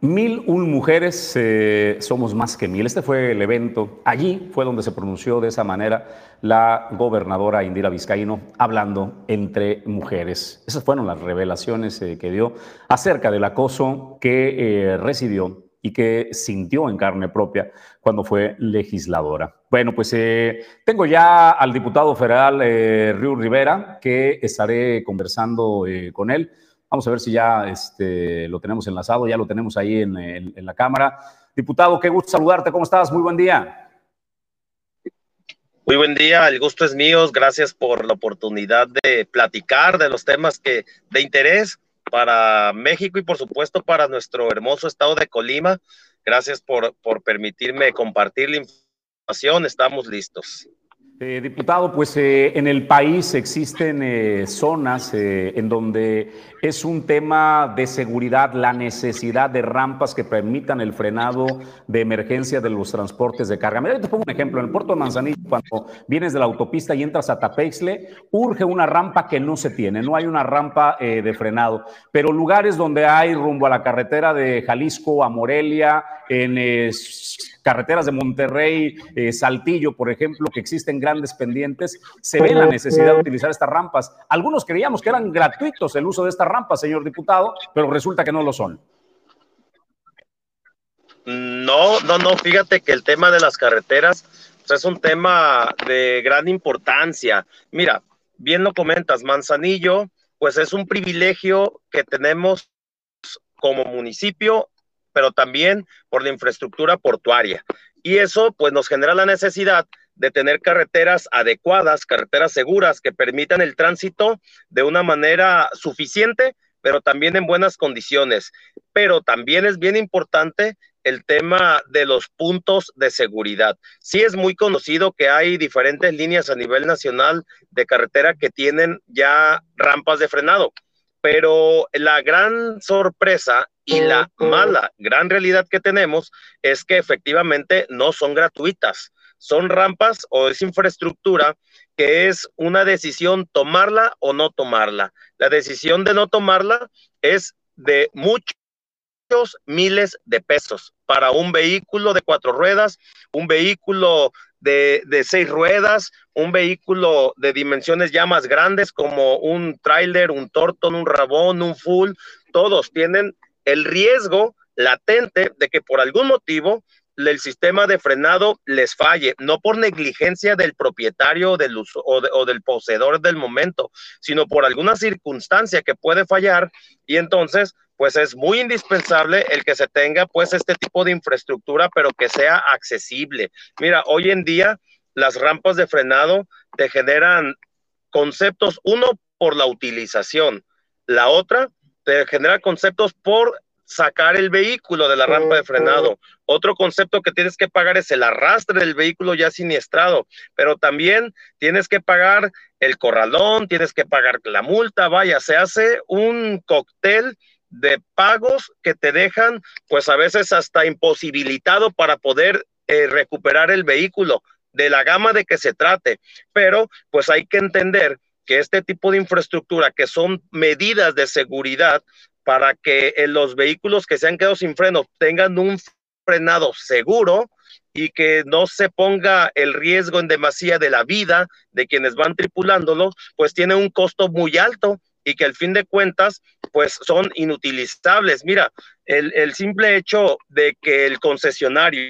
Mil mujeres eh, somos más que mil. Este fue el evento. Allí fue donde se pronunció de esa manera la gobernadora Indira Vizcaíno hablando entre mujeres. Esas fueron las revelaciones eh, que dio acerca del acoso que eh, recibió y que sintió en carne propia cuando fue legisladora. Bueno, pues eh, tengo ya al diputado federal eh, Riu Rivera, que estaré conversando eh, con él. Vamos a ver si ya este, lo tenemos enlazado, ya lo tenemos ahí en, en la cámara. Diputado, qué gusto saludarte, ¿cómo estás? Muy buen día. Muy buen día, el gusto es mío. Gracias por la oportunidad de platicar de los temas que de interés para México y por supuesto para nuestro hermoso estado de Colima. Gracias por, por permitirme compartir la información. Estamos listos. Eh, diputado, pues eh, en el país existen eh, zonas en donde es un tema de seguridad la necesidad de rampas que permitan el frenado de emergencia de los transportes de carga. Mira, te pongo un ejemplo. En el puerto de Manzanillo, cuando vienes de la autopista y entras a Tapexle, urge una rampa que no se tiene, no hay una rampa de frenado. Pero lugares donde hay rumbo a la carretera de Jalisco, a Morelia, en carreteras de Monterrey, eh, Saltillo, por ejemplo, que existen grandes pendientes, se ve la necesidad de utilizar estas rampas. Algunos creíamos que eran gratuitos el uso de estas rampas, señor diputado, pero resulta que no lo son. No, no, no, fíjate que el tema de las carreteras pues, es un tema de gran importancia. Mira, bien lo comentas, Manzanillo, pues es un privilegio que tenemos como municipio pero también por la infraestructura portuaria. Y eso pues nos genera la necesidad de tener carreteras adecuadas, carreteras seguras que permitan el tránsito de una manera suficiente, pero también en buenas condiciones. Pero también es bien importante el tema de los puntos de seguridad. Sí es muy conocido que hay diferentes líneas a nivel nacional de carretera que tienen ya rampas de frenado, pero la gran sorpresa y la mala gran realidad que tenemos es que efectivamente no son gratuitas. Son rampas o es infraestructura que es una decisión tomarla o no tomarla. La decisión de no tomarla es de mucho miles de pesos para un vehículo de cuatro ruedas, un vehículo de, seis ruedas, un vehículo de dimensiones ya más grandes como un tráiler, un tortón, un rabón, un full, todos tienen el riesgo latente de que por algún motivo el sistema de frenado les falle, no por negligencia del propietario del uso, o, o, del poseedor del momento, sino por alguna circunstancia que puede fallar y entonces pues es muy indispensable el que se tenga pues este tipo de infraestructura, pero que sea accesible. Mira, hoy en día las rampas de frenado te generan conceptos, uno por la utilización, la otra te genera conceptos por sacar el vehículo de la rampa de frenado. Otro concepto que tienes que pagar es el arrastre del vehículo ya siniestrado, pero también tienes que pagar el corralón, tienes que pagar la multa, vaya, se hace un cóctel de pagos que te dejan, pues a veces hasta imposibilitado para poder eh, recuperar el vehículo de la gama de que se trate. Pero pues hay que entender que este tipo de infraestructura, que son medidas de seguridad para que eh, los vehículos que se han quedado sin freno tengan un frenado seguro y que no se ponga el riesgo en demasía de la vida de quienes van tripulándolo, pues tiene un costo muy alto y que al fin de cuentas, pues son inutilizables. Mira, el, simple hecho de que el concesionario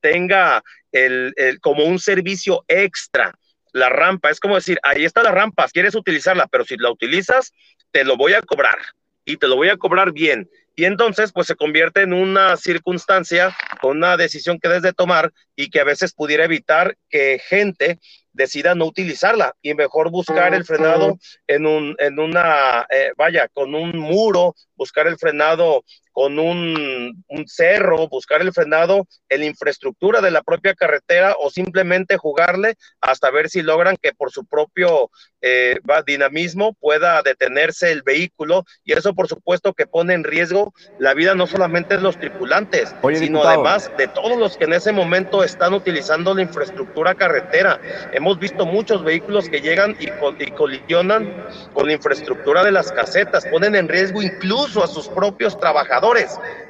tenga el, como un servicio extra la rampa, es como decir, ahí está la rampa, quieres utilizarla, pero si la utilizas, te lo voy a cobrar y te lo voy a cobrar bien. Y entonces, pues se convierte en una circunstancia, una decisión que debes de tomar y que a veces pudiera evitar que gente decida no utilizarla y mejor buscar el frenado en un, en una, eh, vaya, con un muro, buscar el frenado con un, cerro, buscar el frenado en la infraestructura de la propia carretera o simplemente jugarle hasta ver si logran que por su propio eh, dinamismo pueda detenerse el vehículo. Y eso por supuesto que pone en riesgo la vida no solamente de los tripulantes, sino además de todos los que en ese momento están utilizando la infraestructura carretera. Hemos visto muchos vehículos que llegan y, y colisionan con la infraestructura de las casetas, ponen en riesgo incluso a sus propios trabajadores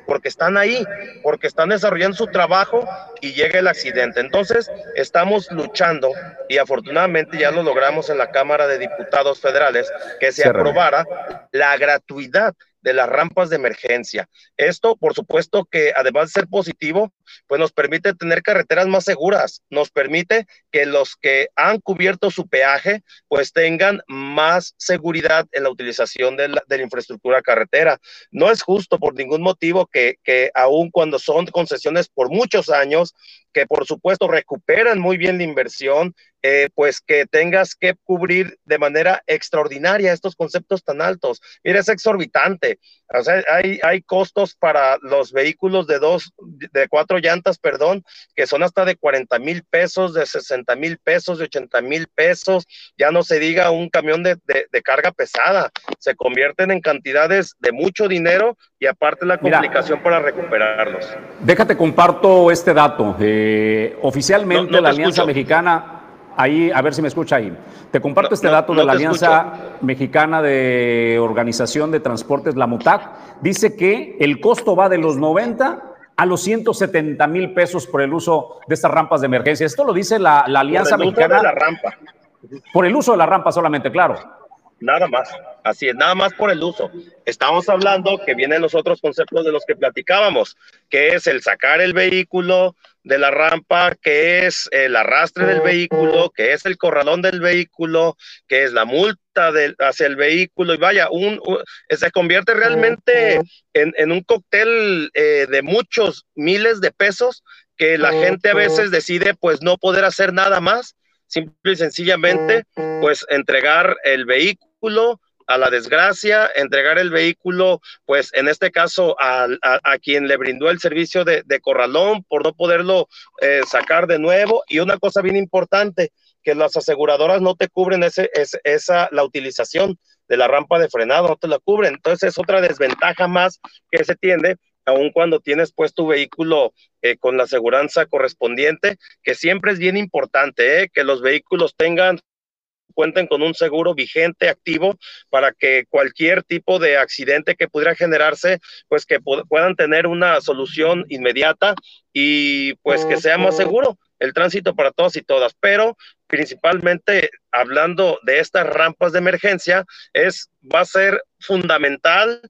porque están ahí, porque están desarrollando su trabajo y llega el accidente. Entonces, estamos luchando y afortunadamente ya lo logramos en la Cámara de Diputados Federales que se aprobara la gratuidad de las rampas de emergencia. Esto, por supuesto, que además de ser positivo, pues nos permite tener carreteras más seguras, nos permite que los que han cubierto su peaje, pues tengan más seguridad en la utilización de la, infraestructura carretera. No es justo por ningún motivo que, que aun cuando son concesiones por muchos años, que por supuesto recuperan muy bien la inversión, eh, pues que tengas que cubrir de manera extraordinaria estos conceptos tan altos. Mira, es exorbitante. O sea, hay, hay costos para los vehículos de dos, de cuatro llantas, perdón, que son hasta de 40 mil pesos, de 60 mil pesos, de 80 mil pesos. Ya no se diga un camión de, de, carga pesada. Se convierten en cantidades de mucho dinero y aparte la complicación para recuperarlos. Déjate comparto este dato. Eh, oficialmente la Alianza Mexicana Ahí, a ver si me escucha ahí. Te comparto este dato de la Alianza Mexicana de Organización de Transportes, la MUTAC. Dice que el costo va de los 90 a los 170 mil pesos por el uso de estas rampas de emergencia. Esto lo dice la, Alianza Mexicana. la rampa. Por el uso de la rampa solamente, claro. Nada más, así es, nada más por el uso. Estamos hablando que vienen los otros conceptos de los que platicábamos, que es el sacar el vehículo de la rampa, que es el arrastre del vehículo, que es el corralón del vehículo, que es la multa hacia el vehículo, y vaya, un, se convierte realmente en, un cóctel eh, de muchos miles de pesos que la gente a veces decide pues no poder hacer nada más, simple y sencillamente pues entregar el vehículo a la desgracia, entregar el vehículo, pues en este caso a, quien le brindó el servicio de, corralón por no poderlo eh, sacar de nuevo. Y una cosa bien importante, que las aseguradoras no te cubren ese, esa, la utilización de la rampa de frenado, no te la cubren. Entonces es otra desventaja más que se tiene aun cuando tienes pues tu vehículo eh, con la aseguranza correspondiente, que siempre es bien importante eh, que los vehículos tengan cuenten con un seguro vigente, activo, para que cualquier tipo de accidente que pudiera generarse, pues que puedan tener una solución inmediata y pues que sea más seguro el tránsito para todos y todas. Pero principalmente hablando de estas rampas de emergencia, es, va a ser fundamental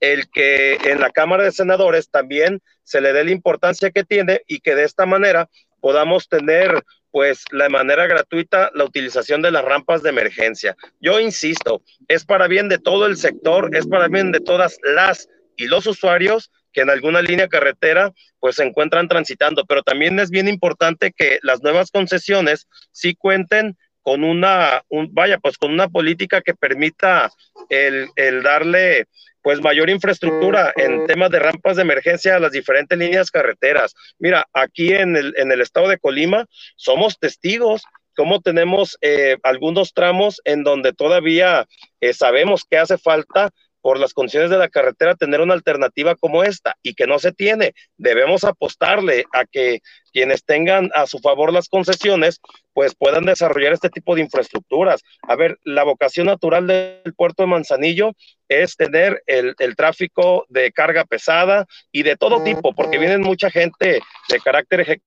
el que en la Cámara de Senadores también se le dé la importancia que tiene y que de esta manera podamos tener pues la manera gratuita la utilización de las rampas de emergencia. Yo insisto, es para bien de todo el sector, es para bien de todas las y los usuarios que en alguna línea carretera pues se encuentran transitando, pero también es bien importante que las nuevas concesiones sí cuenten con una, vaya, pues con una política que permita el, el darle pues mayor infraestructura en temas de rampas de emergencia a las diferentes líneas carreteras. Mira, aquí en el, en el estado de Colima somos testigos cómo tenemos eh, algunos tramos en donde todavía eh, sabemos que hace falta por las condiciones de la carretera tener una alternativa como esta y que no se tiene. Debemos apostarle a que quienes tengan a su favor las concesiones, pues puedan desarrollar este tipo de infraestructuras. A ver, la vocación natural del puerto de Manzanillo es tener el, el tráfico de carga pesada y de todo tipo, porque vienen mucha gente de carácter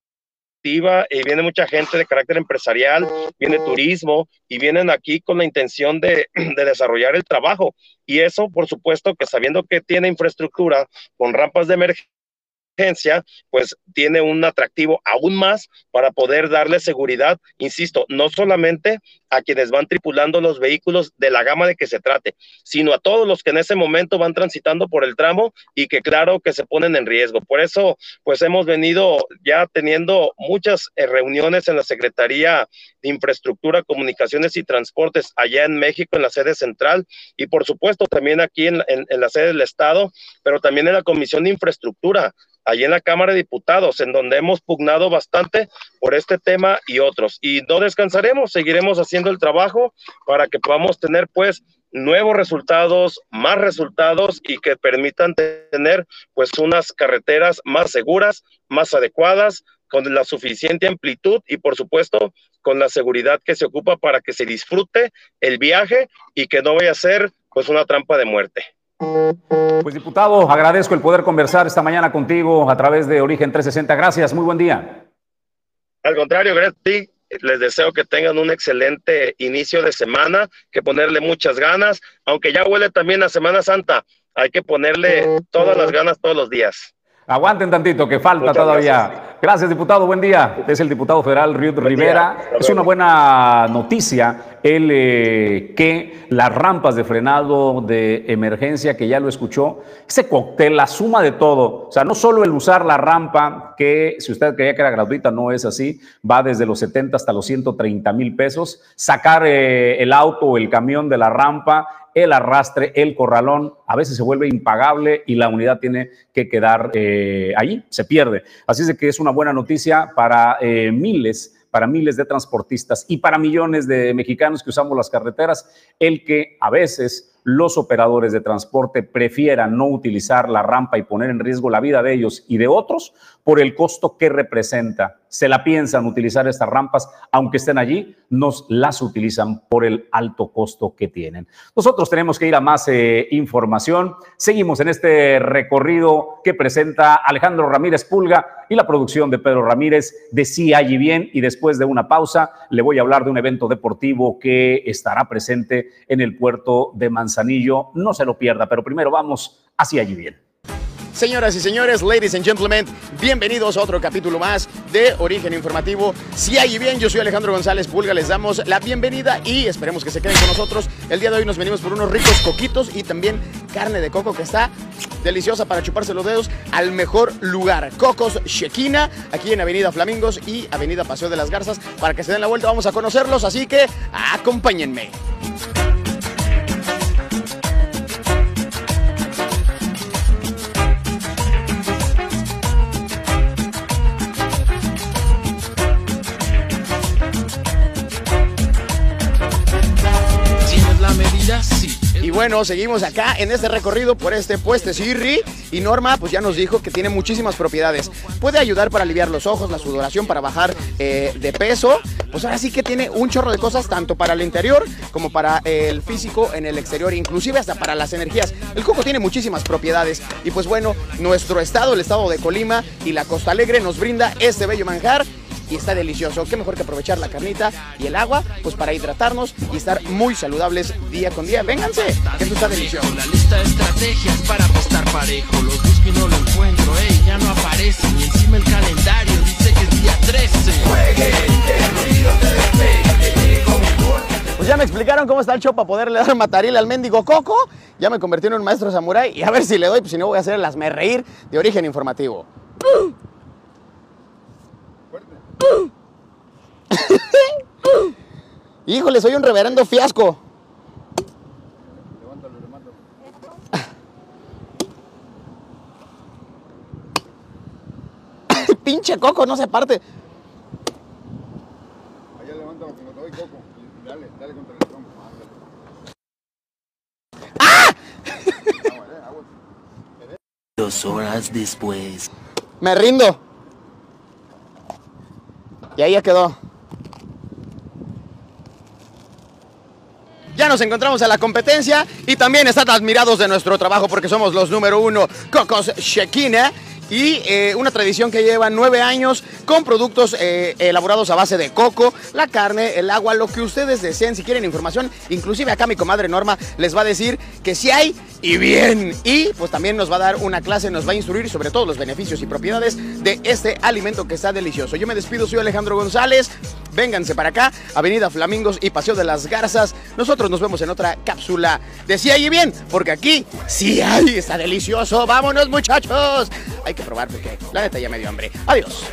y viene mucha gente de carácter empresarial, viene turismo y vienen aquí con la intención de, de, desarrollar el trabajo. Y eso, por supuesto, que sabiendo que tiene infraestructura con rampas de emergencia, pues tiene un atractivo aún más para poder darle seguridad, insisto, no solamente a quienes van tripulando los vehículos de la gama de que se trate, sino a todos los que en ese momento van transitando por el tramo y que claro que se ponen en riesgo. Por eso, pues hemos venido ya teniendo muchas eh, reuniones en la Secretaría de Infraestructura, Comunicaciones y Transportes allá en México, en la sede central, y por supuesto también aquí en, en la sede del Estado, pero también en la Comisión de Infraestructura allí en la Cámara de Diputados, en donde hemos pugnado bastante por este tema y otros. Y no descansaremos, seguiremos haciendo el trabajo para que podamos tener pues nuevos resultados, más resultados y que permitan tener pues unas carreteras más seguras, más adecuadas, con la suficiente amplitud y por supuesto con la seguridad que se ocupa para que se disfrute el viaje y que no vaya a ser pues una trampa de muerte. Pues diputado, agradezco el poder conversar esta mañana contigo a través de Origen 360. Gracias, muy buen día. Al contrario, gracias Les deseo que tengan un excelente inicio de semana, que ponerle muchas ganas, aunque ya huele también a Semana Santa, hay que ponerle todas las ganas todos los días. Aguanten tantito, que falta todavía. Gracias. diputado. Buen día. Es el diputado federal Río Rivera. Es una buena noticia el que las rampas de frenado de emergencia, que ya lo escuchó, ese cóctel, la suma de todo. O sea, no solo el usar la rampa, que si usted creía que era gratuita, no es así, va desde los 70 hasta los 130 mil pesos. Sacar eh, el auto o el camión de la rampa el arrastre, el corralón, a veces se vuelve impagable y la unidad tiene que quedar eh, ahí, se pierde. Así es que es una buena noticia para eh, miles para miles de transportistas y para millones de mexicanos que usamos las carreteras, el que a veces los operadores de transporte prefieran no utilizar la rampa y poner en riesgo la vida de ellos y de otros por el costo que representa. Se la piensan utilizar estas rampas, aunque estén allí, nos las utilizan por el alto costo que tienen. Nosotros tenemos que ir a más eh, información. Seguimos en este recorrido que presenta Alejandro Ramírez Pulga y la producción de Pedro Ramírez de Sí Allí Bien. Y después de una pausa, le voy a hablar de un evento deportivo que estará presente en el puerto de Manzanillo. No se lo pierda, pero primero vamos hacia allí bien. Señoras y señores, ladies and gentlemen, bienvenidos a otro capítulo más de Origen Informativo. Si allí bien, yo soy Alejandro González Pulga, les damos la bienvenida y esperemos que se queden con nosotros. El día de hoy nos venimos por unos ricos coquitos y también carne de coco que está deliciosa para chuparse los dedos al mejor lugar. Cocos Shekina, aquí en Avenida Flamingos y Avenida Paseo de las Garzas. Para que se den la vuelta, vamos a conocerlos, así que acompáñenme. Bueno, seguimos acá en este recorrido por este pueste Sirri. Y Norma, pues ya nos dijo que tiene muchísimas propiedades. Puede ayudar para aliviar los ojos, la sudoración, para bajar eh, de peso. Pues ahora sí que tiene un chorro de cosas, tanto para el interior como para el físico en el exterior, inclusive hasta para las energías. El coco tiene muchísimas propiedades. Y pues bueno, nuestro estado, el estado de Colima y la Costa Alegre nos brinda este bello manjar y está delicioso. Qué mejor que aprovechar la carnita y el agua, pues para hidratarnos y estar muy saludables día con día. Vénganse, que esto está delicioso. La lista de estrategias para estar parejo. Los busco y no lo encuentro, ey, ya no aparece. Y encima el calendario dice que es día 13. Pues ya me explicaron cómo está el show para poderle dar mataril al mendigo coco. Ya me convertí en un maestro samurái y a ver si le doy, pues si no voy a hacer el me reír de origen informativo. Híjole, soy un reverendo fiasco. Pinche coco, no se parte. Allá levántalo como te doy coco. Dale, dale contra el tronco. Dos horas después. Me rindo. Y ahí ya quedó. Ya nos encontramos en la competencia y también están admirados de nuestro trabajo porque somos los número uno, Cocos Shekina. Y eh, una tradición que lleva nueve años con productos eh, elaborados a base de coco, la carne, el agua, lo que ustedes deseen. Si quieren información, inclusive acá mi comadre Norma les va a decir que sí hay y bien. Y pues también nos va a dar una clase, nos va a instruir sobre todos los beneficios y propiedades de este alimento que está delicioso. Yo me despido, soy Alejandro González. Vénganse para acá, Avenida Flamingos y Paseo de las Garzas. Nosotros nos vemos en otra cápsula de Sí hay y bien, porque aquí sí hay, está delicioso. Vámonos muchachos. Hay que probar porque la neta ya me dio hambre. Adiós.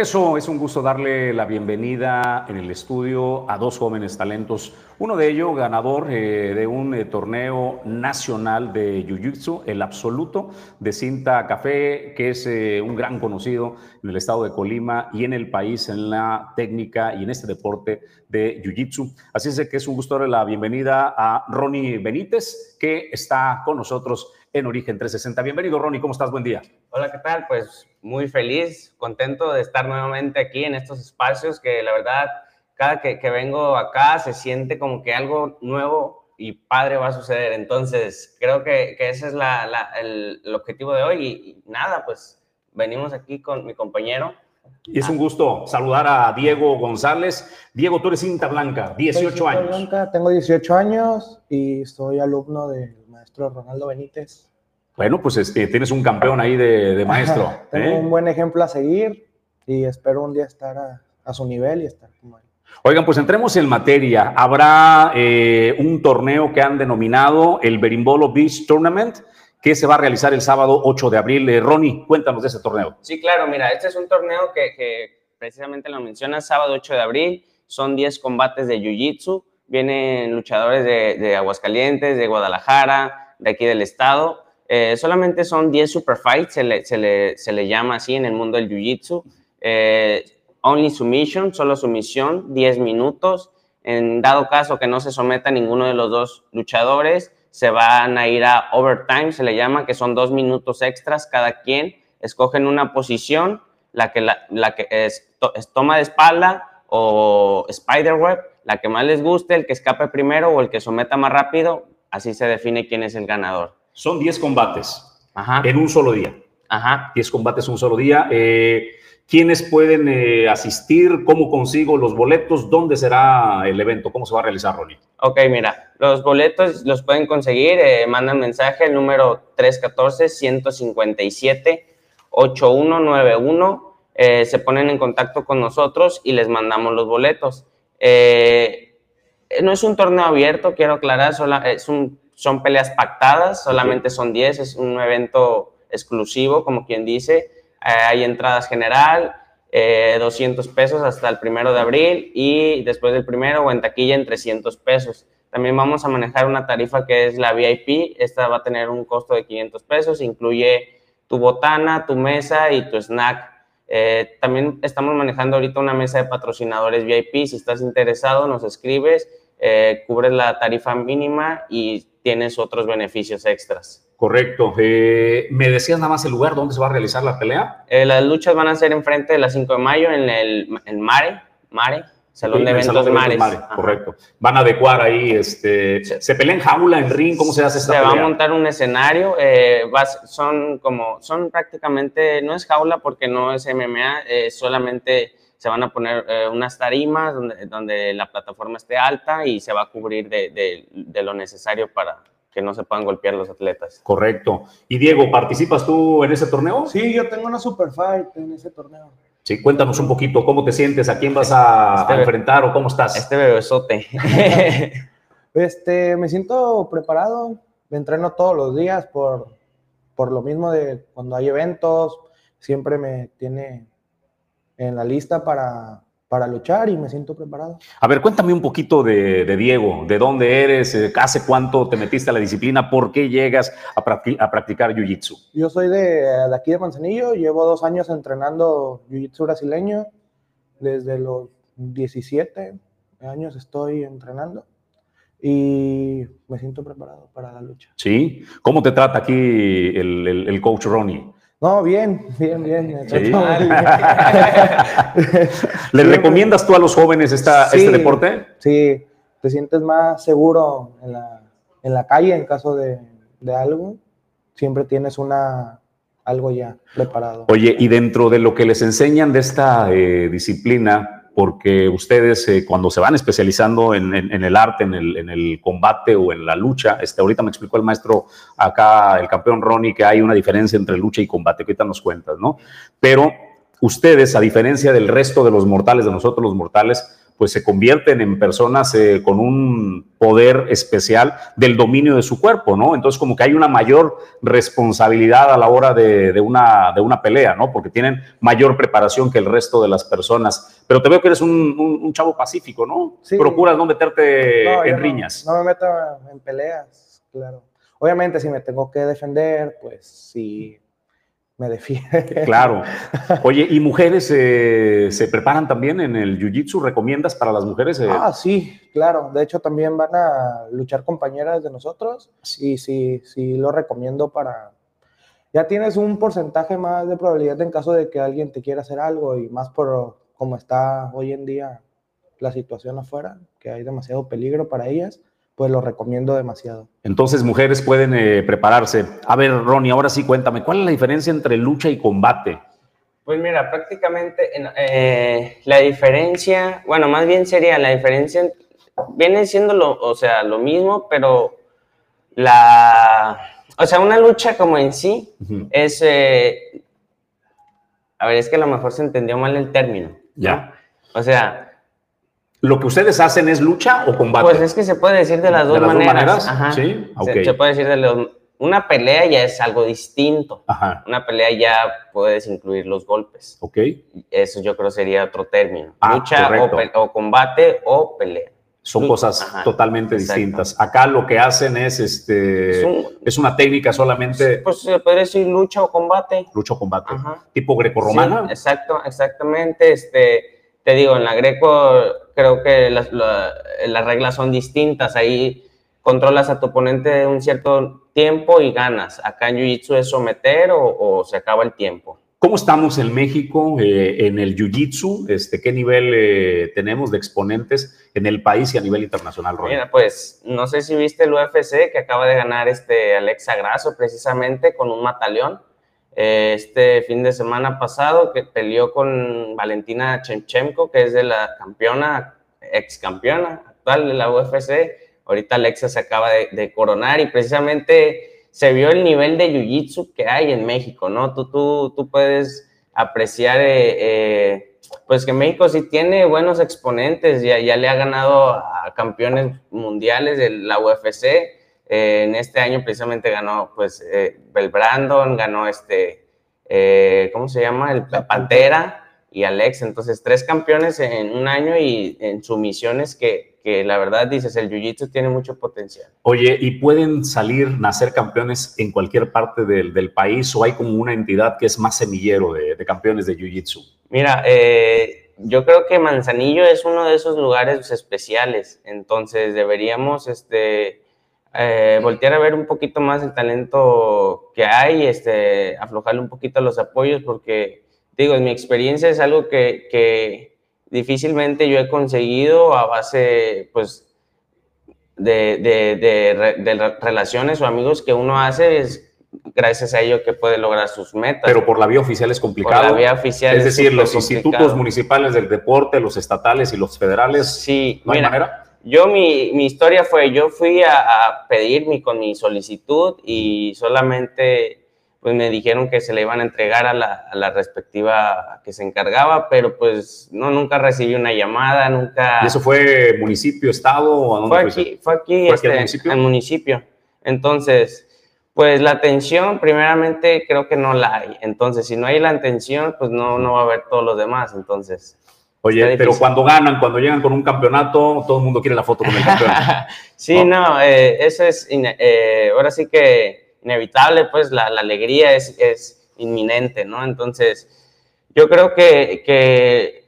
Regreso, es un gusto darle la bienvenida en el estudio a dos jóvenes talentos. Uno de ellos, ganador eh, de un eh, torneo nacional de Jiu-Jitsu, el absoluto de Cinta Café, que es eh, un gran conocido en el estado de Colima y en el país en la técnica y en este deporte de Jiu-Jitsu. Así es que es un gusto darle la bienvenida a Ronnie Benítez, que está con nosotros en Origen 360. Bienvenido, Ronnie, ¿cómo estás? Buen día. Hola, ¿qué tal? Pues muy feliz, contento de estar nuevamente aquí en estos espacios que la verdad, cada que, que vengo acá se siente como que algo nuevo y padre va a suceder. Entonces, creo que, que ese es la, la, el, el, objetivo de hoy y, y, nada, pues venimos aquí con mi compañero. Y es un gusto saludar a Diego González. Diego, tú eres cinta blanca, 18 Soy años. Blanca, tengo 18 años y soy alumno del maestro Ronaldo Benítez. Bueno, pues este, tienes un campeón ahí de, de maestro. Tengo ¿eh? un buen ejemplo a seguir y espero un día estar a, a su nivel y estar como él. Oigan, pues entremos en materia. Habrá eh, un torneo que han denominado el Berimbolo Beach Tournament, que se va a realizar el sábado 8 de abril. Eh, Ronnie, cuéntanos de ese torneo. Sí, claro, mira, este es un torneo que, que precisamente lo mencionas, sábado 8 de abril, son 10 combates de Jiu-Jitsu, vienen luchadores de, de Aguascalientes, de Guadalajara, de aquí del estado. Eh, solamente son 10 super fights, se le, se, le, se le llama así en el mundo del Jiu-Jitsu. Eh, only submission, solo sumisión, 10 minutos. En dado caso que no se someta ninguno de los dos luchadores, se van a ir a overtime, se le llama, que son dos minutos extras cada quien. Escogen una posición, la que, la, la que es, to- es toma de espalda o spiderweb, la que más les guste, el que escape primero o el que someta más rápido, así se define quién es el ganador. Son 10 combates Ajá. en un solo día. Ajá. 10 combates un solo día. Eh, ¿Quiénes pueden eh, asistir? ¿Cómo consigo los boletos? ¿Dónde será el evento? ¿Cómo se va a realizar, Ronnie? Ok, mira, los boletos los pueden conseguir, eh, mandan mensaje al número 314-157-8191, eh, se ponen en contacto con nosotros y les mandamos los boletos. Eh, no es un torneo abierto, quiero aclarar, sola- es un- son peleas pactadas, solamente son 10, es un evento exclusivo, como quien dice. Eh, hay entradas general, eh, 200 pesos hasta el primero de abril y después del primero o en taquilla en 300 pesos. También vamos a manejar una tarifa que es la VIP. Esta va a tener un costo de 500 pesos, incluye tu botana, tu mesa y tu snack. Eh, también estamos manejando ahorita una mesa de patrocinadores VIP. Si estás interesado, nos escribes, eh, cubres la tarifa mínima y tienes otros beneficios extras. Correcto. Eh, ¿Me decías nada más el lugar donde se va a realizar la pelea? Eh, las luchas van a ser enfrente de la 5 de mayo en el en Mare, Mare, Salón de Eventos Salón Mares. Correcto. Van a adecuar ahí, este, se pelea en jaula, en ring, ¿cómo se hace esta Se va a montar un escenario, eh, va son como, son prácticamente, no es jaula porque no es MMA, eh, solamente se van a poner eh, unas tarimas donde, donde la plataforma esté alta y se va a cubrir de, de- de lo necesario para que no se puedan golpear los atletas. Correcto. Y Diego, ¿participas tú en ese torneo? Sí, yo tengo una super fight en ese torneo. Sí, cuéntanos un poquito cómo te sientes, a quién vas a, Este- a enfrentar o cómo estás. Este bebesote. Este, me siento preparado, me entreno todos los días por, por lo mismo de cuando hay eventos, siempre me tiene en la lista para, para luchar y me siento preparado. A ver, cuéntame un poquito de, de Diego, de dónde eres, eh, hace cuánto te metiste a la disciplina, por qué llegas a, a practicar Jiu-Jitsu. Yo soy de, de aquí de Manzanillo, llevo dos años entrenando Jiu-Jitsu brasileño, desde los 17 años estoy entrenando y me siento preparado para la lucha. ¿Sí? ¿Cómo te trata aquí el, el- el coach Ronnie? No, bien, bien, bien. Sí. ¿Le recomiendas tú a los jóvenes esta, Sí. este deporte? Sí, te sientes más seguro en la, en la calle en caso de, de algo. Siempre tienes una algo ya preparado. Oye, y dentro de lo que les enseñan de esta eh, disciplina, porque ustedes eh, cuando se van especializando en, el arte, en el, combate o en la lucha, este, ahorita me explicó el maestro acá, el campeón Ronnie, que hay una diferencia entre lucha y combate, que ahorita nos cuentas, ¿no? Pero ustedes, a diferencia del resto de los mortales, de nosotros los mortales, pues se convierten en personas eh, con un poder especial del dominio de su cuerpo, ¿no? Entonces como que hay una mayor responsabilidad a la hora de una, de una pelea, ¿no? Porque tienen mayor preparación que el resto de las personas. Pero te veo que eres un, un- un chavo pacífico, ¿no? Sí. Procuras no meterte No, en riñas. No, me meto en peleas, claro. Obviamente, si me tengo que defender, pues sí, me defiendo. Claro. Oye, ¿y mujeres eh, se preparan también en el Jiu-Jitsu? ¿Recomiendas para las mujeres? eh? Ah, sí, claro. De hecho, también van a luchar compañeras de nosotros y sí, sí lo recomiendo para... Ya tienes un porcentaje más de probabilidad en caso de que alguien te quiera hacer algo y más por cómo está hoy en día la situación afuera, que hay demasiado peligro para ellas, pues lo recomiendo demasiado. Entonces, mujeres pueden eh, prepararse. A ver, Ronnie, ahora sí cuéntame, ¿cuál es la diferencia entre lucha y combate? Pues mira, prácticamente eh, la diferencia, bueno, más bien sería la diferencia, viene siendo lo, o sea, lo mismo, pero la, o sea, una lucha como en sí es, eh, a ver, es que a lo mejor se entendió mal el término. Ya. O sea, ¿Lo que ustedes hacen es lucha o combate? Pues es que se puede decir de las dos ¿De las maneras. Dos maneras? Ajá. Sí. Se, se puede decir de los, una pelea ya es algo distinto. Ajá. Una pelea ya puedes incluir los golpes. Ok. Eso yo creo sería otro término. Ah, lucha o combate o pelea. Son cosas Ajá, totalmente exacto. distintas. Acá lo que hacen es, este, Es un- es una técnica solamente Pues se puede decir lucha o combate. lucha o combate, Ajá. tipo grecorromana. Sí, exacto, exactamente. Este, te digo, en la Greco creo que las, la- las reglas son distintas. Ahí controlas a tu oponente un cierto tiempo y ganas. Acá en Jiu-Jitsu es someter o, o se acaba el tiempo. ¿Cómo estamos en México eh, en el Jiu-Jitsu? Este, ¿Qué nivel eh, tenemos de exponentes en el país y a nivel internacional, Ronnie? Mira, pues no sé si viste el UFC que acaba de ganar este Alexa Grasso precisamente con un mataleón. Eh, este fin de semana pasado que peleó con Valentina Chemchenko, que es de la campeona, ex campeona actual de la UFC. Ahorita Alexa se acaba de, de coronar y precisamente se vio el nivel de jiu-jitsu que hay en México, ¿no? Tú, tú, tú puedes apreciar, eh, eh, pues que México sí tiene buenos exponentes, ya, ya le ha ganado a campeones mundiales de la UFC. eh, en este año precisamente ganó, pues, el Brandon, ganó este, ¿cómo se llama? El Pantera y Alex. Entonces, tres campeones en un año y en sumisiones que, que la verdad dices, el Jiu-Jitsu tiene mucho potencial. Oye, ¿y pueden salir, nacer campeones en cualquier parte del, del país o hay como una entidad que es más semillero de, de campeones de Jiu-Jitsu? Mira, eh, yo creo que Manzanillo es uno de esos lugares especiales, entonces deberíamos este, eh, voltear a ver un poquito más el talento que hay, este, aflojarle un poquito los apoyos, porque digo, en mi experiencia es algo que, que difícilmente yo he conseguido a base, pues, de, de, de re- de re- relaciones o amigos que uno hace, es gracias a ello que puede lograr sus metas. Pero por la vía oficial es complicado. Por la vía oficial Es es decir, los súper institutos municipales del deporte, los estatales y los federales. Sí, ¿No hay mira, manera? Yo, mi, mi historia fue, yo fui a, a pedir mi, con mi solicitud y solamente pues me dijeron que se le iban a entregar a la, a la respectiva que se encargaba, pero pues no, nunca recibí una llamada, nunca... ¿Y eso fue municipio, estado o a dónde Fue aquí, fue aquí, ¿Fue aquí este, municipio? al municipio. Entonces, pues la atención, primeramente, creo que no la hay. Entonces, si no hay la atención, pues no, no va a haber todos los demás. Entonces, Oye, pero cuando ganan, cuando llegan con un campeonato, todo el mundo quiere la foto con el campeón. Sí, no, eh, eso es, eh, ahora sí que inevitable, pues la, la alegría es, es inminente, ¿no? Entonces, yo creo que, que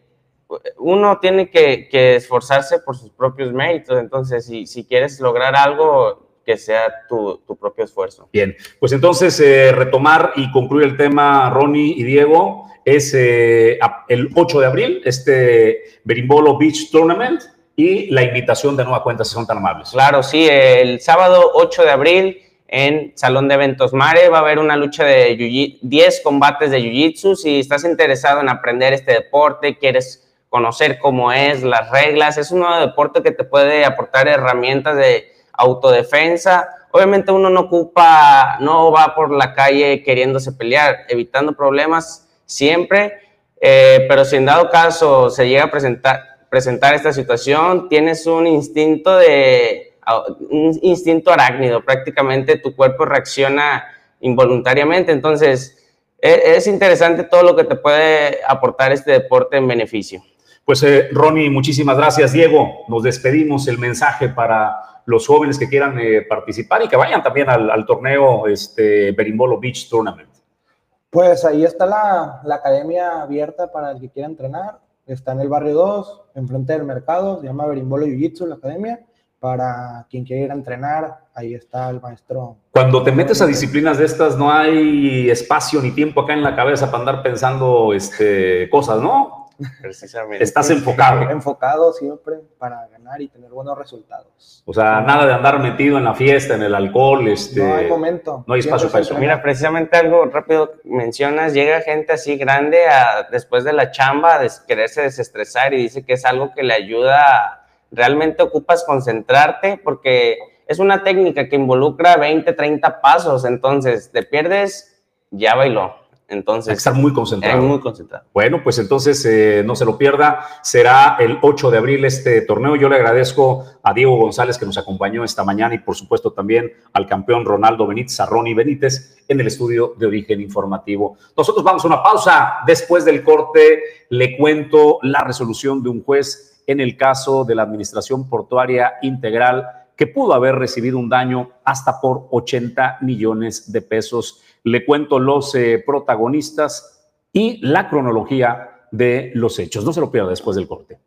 uno tiene que, que esforzarse por sus propios méritos, entonces, si, si quieres lograr algo, que sea tu, tu propio esfuerzo. Bien, pues entonces eh, retomar y concluir el tema, Ronnie y Diego, es eh, el 8 de abril, este Berimbolo Beach Tournament y la invitación de nueva cuenta, si son tan amables. Claro, sí, el sábado 8 de abril en Salón de Eventos Mare va a haber una lucha de jiu 10 combates de Jiu-Jitsu. Si estás interesado en aprender este deporte, quieres conocer cómo es, las reglas, es un nuevo deporte que te puede aportar herramientas de autodefensa. Obviamente uno no ocupa, no va por la calle queriéndose pelear, evitando problemas siempre, eh, pero si en dado caso se llega a presentar, presentar esta situación, tienes un instinto de un instinto arácnido, prácticamente tu cuerpo reacciona involuntariamente, entonces e- es interesante todo lo que te puede aportar este deporte en beneficio. Pues eh, Ronnie, muchísimas gracias. Diego, nos despedimos. El mensaje para los jóvenes que quieran eh, participar y que vayan también al, al torneo este, Berimbolo Beach Tournament. Pues ahí está la, la academia abierta para el que quiera entrenar. Está en el barrio 2, enfrente del mercado. Se llama Berimbolo Jiu Jitsu, la academia. Para quien quiera ir a entrenar, ahí está el maestro. Cuando te metes a disciplinas de estas, no hay espacio ni tiempo acá en la cabeza para andar pensando este, cosas, ¿no? Precisamente. Estás enfocado. Enfocado siempre para ganar y tener buenos resultados. O sea, nada de andar metido en la fiesta, en el alcohol, este. No hay momento. No hay espacio para eso. Mira, precisamente algo rápido mencionas, llega gente así grande a, después de la chamba a des- quererse desestresar y dice que es algo que le ayuda, realmente ocupas concentrarte porque es una técnica que involucra 20, 30 pasos, entonces te pierdes, ya bailó. Entonces, Hay que estar muy concentrado. eh, muy concentrado. Bueno, pues entonces eh, no se lo pierda. Será el 8 de abril este torneo. Yo le agradezco a Diego González que nos acompañó esta mañana y por supuesto también al campeón Ronaldo Benítez, a Ronnie Benítez, en el estudio de origen informativo. Nosotros vamos a una pausa. Después del corte le cuento la resolución de un juez en el caso de la Administración Portuaria Integral que pudo haber recibido un daño hasta por 80 millones de pesos. Le cuento los eh, protagonistas y la cronología de los hechos. No se lo pierda después del corte.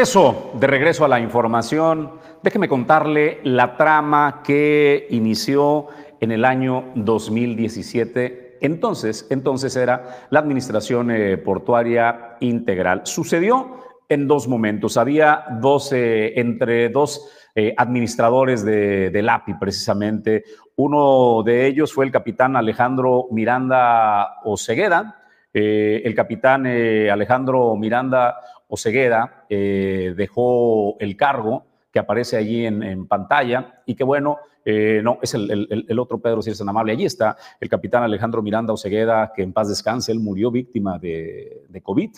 Regreso, de regreso a la información, déjeme contarle la trama que inició en el año 2017. Entonces, entonces era la administración eh, portuaria integral. Sucedió en dos momentos. Había dos, eh, entre dos eh, administradores de, del API, precisamente. Uno de ellos fue el capitán Alejandro Miranda Ocegueda. El capitán Alejandro Miranda Ocegueda eh, dejó el cargo que aparece allí en, pantalla y que bueno, eh, no, es el, el- el otro Pedro, si es tan amable. Allí está el capitán Alejandro Miranda Ocegueda, que en paz descanse, él murió víctima de, COVID.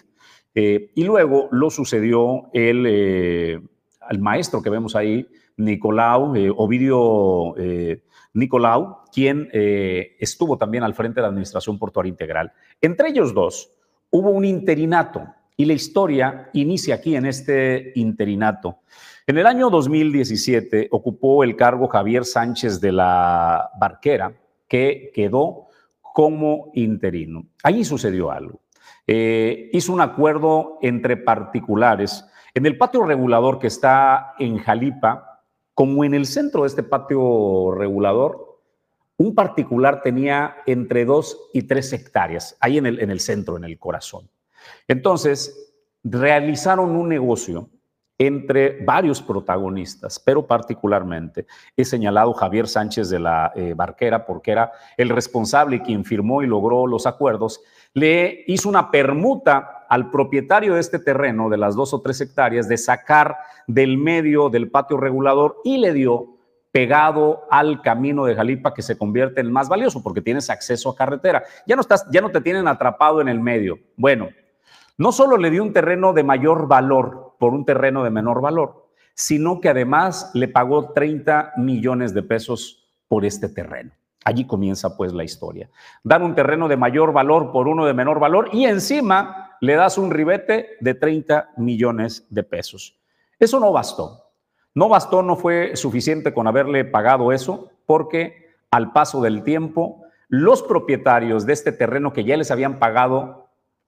Eh, y luego lo sucedió el, eh, al maestro que vemos ahí, Nicolau, eh, Ovidio eh, Nicolau, quien eh, estuvo también al frente de la Administración Portuaria Integral. Entre ellos dos hubo un interinato y la historia inicia aquí en este interinato. En el año 2017 ocupó el cargo Javier Sánchez de la Barquera, que quedó como interino. Allí sucedió algo. Eh, hizo un acuerdo entre particulares en el patio regulador que está en Jalipa, como en el centro de este patio regulador, un particular tenía entre dos y tres hectáreas, ahí en el, en el centro, en el corazón. Entonces, realizaron un negocio entre varios protagonistas, pero particularmente he señalado Javier Sánchez de la eh, Barquera porque era el responsable quien firmó y logró los acuerdos, le hizo una permuta al propietario de este terreno de las dos o tres hectáreas de sacar del medio del patio regulador y le dio pegado al camino de Jalipa que se convierte en el más valioso porque tienes acceso a carretera. Ya no, estás, ya no te tienen atrapado en el medio. Bueno, no solo le dio un terreno de mayor valor por un terreno de menor valor, sino que además le pagó 30 millones de pesos por este terreno. Allí comienza pues la historia. Dar un terreno de mayor valor por uno de menor valor y encima le das un ribete de 30 millones de pesos. Eso no bastó. No bastó, no fue suficiente con haberle pagado eso, porque al paso del tiempo, los propietarios de este terreno que ya les habían pagado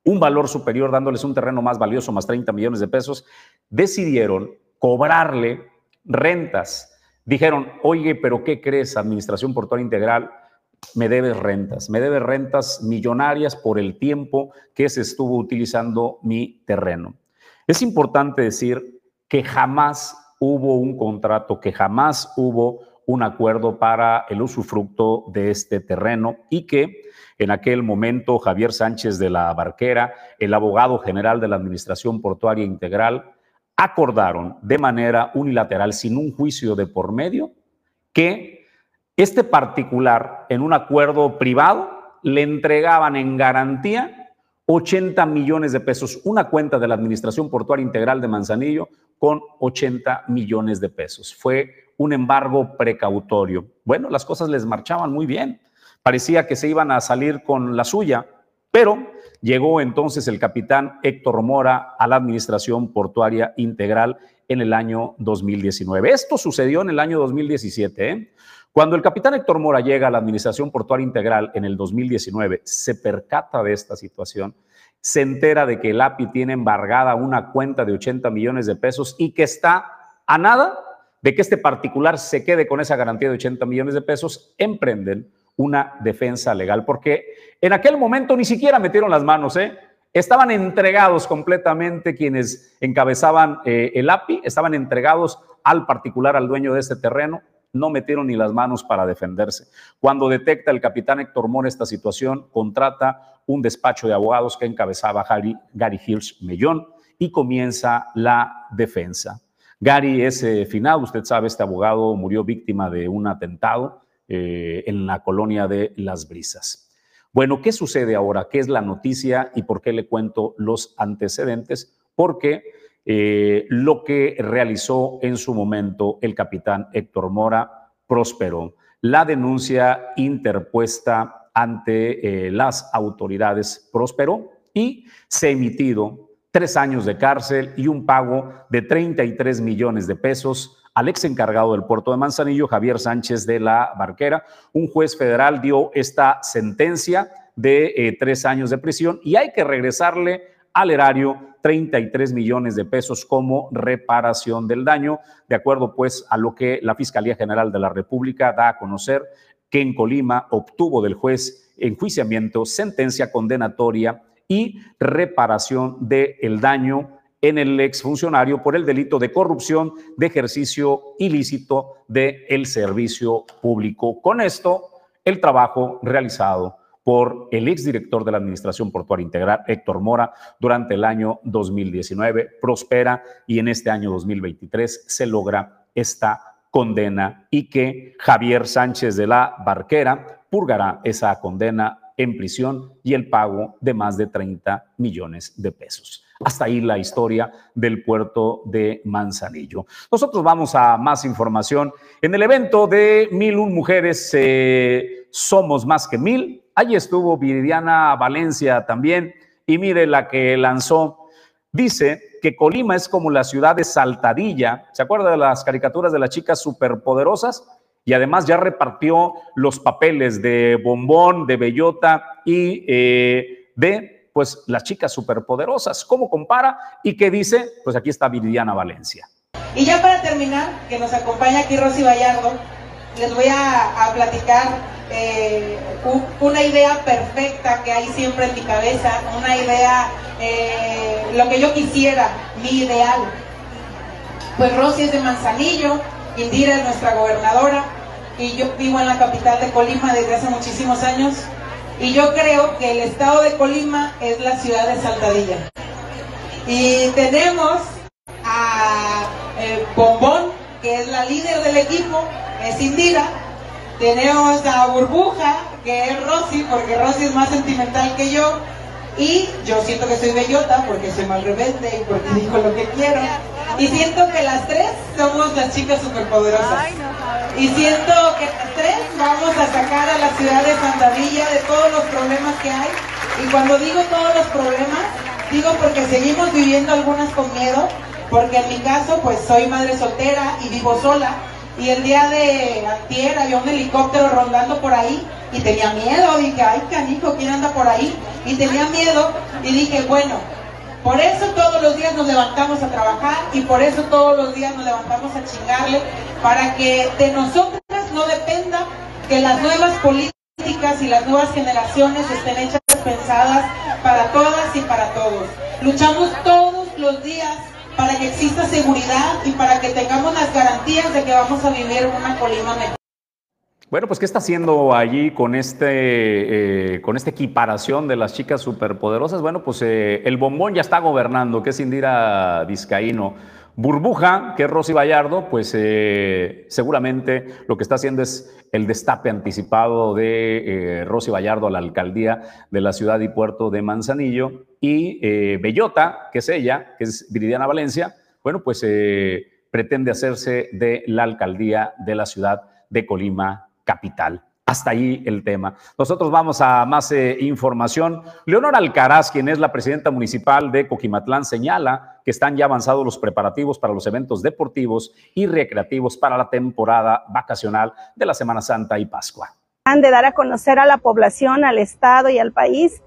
un valor superior, dándoles un terreno más valioso, más 30 millones de pesos, decidieron cobrarle rentas. Dijeron, oye, pero ¿qué crees, Administración Portuaria Integral? Me debes rentas, me debes rentas millonarias por el tiempo que se estuvo utilizando mi terreno. Es importante decir que jamás hubo un contrato, que jamás hubo un acuerdo para el usufructo de este terreno y que en aquel momento Javier Sánchez de la Barquera, el abogado general de la Administración Portuaria Integral, acordaron de manera unilateral, sin un juicio de por medio, que este particular, en un acuerdo privado, le entregaban en garantía 80 millones de pesos, una cuenta de la Administración Portuaria Integral de Manzanillo con 80 millones de pesos. Fue un embargo precautorio. Bueno, las cosas les marchaban muy bien. Parecía que se iban a salir con la suya, pero llegó entonces el capitán Héctor Mora a la Administración Portuaria Integral en el año 2019. Esto sucedió en el año 2017. ¿eh? Cuando el capitán Héctor Mora llega a la Administración Portuaria Integral en el 2019, se percata de esta situación, se entera de que el API tiene embargada una cuenta de 80 millones de pesos y que está a nada de que este particular se quede con esa garantía de 80 millones de pesos, emprenden una defensa legal, porque en aquel momento ni siquiera metieron las manos, ¿eh? Estaban entregados completamente quienes encabezaban eh, el API, estaban entregados al particular, al dueño de este terreno, no metieron ni las manos para defenderse. Cuando detecta el capitán Héctor Mora esta situación, contrata un despacho de abogados que encabezaba Gary Hirsch Mellón y comienza la defensa. Gary es eh, finado, usted sabe, este abogado murió víctima de un atentado eh, en la colonia de Las Brisas. Bueno, ¿qué sucede ahora? ¿Qué es la noticia y por qué le cuento los antecedentes? Porque eh, lo que realizó en su momento el capitán Héctor Mora prosperó. La denuncia interpuesta ante las autoridades prosperó y se ha emitido tres años de cárcel y un pago de 33 millones de pesos al ex encargado del puerto de Manzanillo, Javier Sánchez de la Barquera. Un juez federal dio esta sentencia de eh, tres años de prisión y hay que regresarle al erario 33 millones de pesos como reparación del daño, de acuerdo pues a lo que la Fiscalía General de la República da a conocer que en Colima obtuvo del juez enjuiciamiento sentencia condenatoria y reparación del daño en el exfuncionario por el delito de corrupción de ejercicio ilícito del servicio público. Con esto, el trabajo realizado por el exdirector de la Administración Portuaria Integral, Héctor Mora, durante el año 2019 prospera y en este año 2023 se logra esta condena y que Javier Sánchez de la Barquera purgará esa condena en prisión y el pago de más de 30 millones de pesos. Hasta ahí la historia del puerto de Manzanillo. Nosotros vamos a más información. En el evento de Mil Un Mujeres eh, Somos Más que Mil, ahí estuvo Viridiana Valencia también y mire la que lanzó. Dice que Colima es como la ciudad de Saltadilla. ¿Se acuerda de las caricaturas de las chicas superpoderosas? Y además ya repartió los papeles de Bombón, de Bellota y eh, de pues las chicas superpoderosas. ¿Cómo compara? ¿Y qué dice? Pues aquí está Viridiana Valencia. Y ya para terminar, que nos acompaña aquí Rosy Vallardo, les voy a, platicar eh, una idea perfecta que hay siempre en mi cabeza, una idea, eh, lo que yo quisiera, mi ideal. Pues Rosy es de Manzanillo, Indira es nuestra gobernadora y yo vivo en la capital de Colima desde hace muchísimos años y yo creo que el estado de Colima es la ciudad de Saltadilla. Y tenemos a eh, Bombón, que es la líder del equipo, es Indira. Tenemos a Burbuja, que es Rosy, porque Rosy es más sentimental que yo. Y yo siento que soy bellota porque soy mal rebelde y porque digo lo que quiero. Y siento que las tres somos las chicas superpoderosas. Y siento que las tres vamos a sacar a la ciudad de Santa Villa de todos los problemas que hay. Y cuando digo todos los problemas, digo porque seguimos viviendo algunas con miedo, porque en mi caso pues soy madre soltera y vivo sola. Y el día de antier había un helicóptero rondando por ahí y tenía miedo. Dije, ay canijo, ¿quién anda por ahí? Y tenía miedo y dije, bueno, Por eso todos los días nos levantamos a trabajar y por eso todos los días nos levantamos a chingarle para que de nosotras no dependa que las nuevas políticas y las nuevas generaciones estén hechas pensadas para todas y para todos. Luchamos todos los días para que exista seguridad y para que tengamos las garantías de que vamos a vivir una colima mejor. Bueno, pues ¿qué está haciendo allí con este, eh, con esta equiparación de las chicas superpoderosas? Bueno, pues eh, el bombón ya está gobernando, que es Indira Vizcaíno. Burbuja, que es Rosy Vallardo, pues eh, seguramente lo que está haciendo es el destape anticipado de Rosy Vallardo a la alcaldía de la ciudad y puerto de Manzanillo. Y Bellota, que es ella, que es Viridiana Valencia, bueno, pues pretende hacerse de la alcaldía de la ciudad de Colima capital. Hasta ahí el tema. Nosotros vamos a más eh, información. Leonor Alcaraz, quien es la presidenta municipal de Coquimatlán, señala que están ya avanzados los preparativos para los eventos deportivos y recreativos para la temporada vacacional de la Semana Santa y Pascua. Han de dar a conocer a la población, al Estado y al país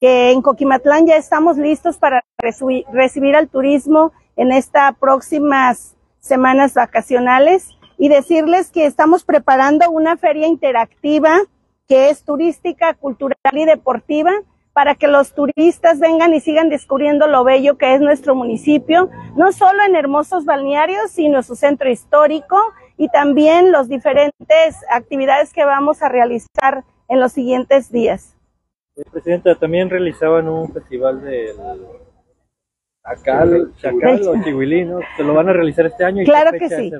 que en Coquimatlán ya estamos listos para recibir al turismo en estas próximas semanas vacacionales y decirles que estamos preparando una feria interactiva que es turística, cultural y deportiva para que los turistas vengan y sigan descubriendo lo bello que es nuestro municipio, no solo en hermosos balnearios, sino su centro histórico y también los diferentes actividades que vamos a realizar en los siguientes días. Presidenta, también realizaban un festival del Chacal, Chacal o Chihuilino, ¿se lo van a realizar este año? ¿Y claro que sí.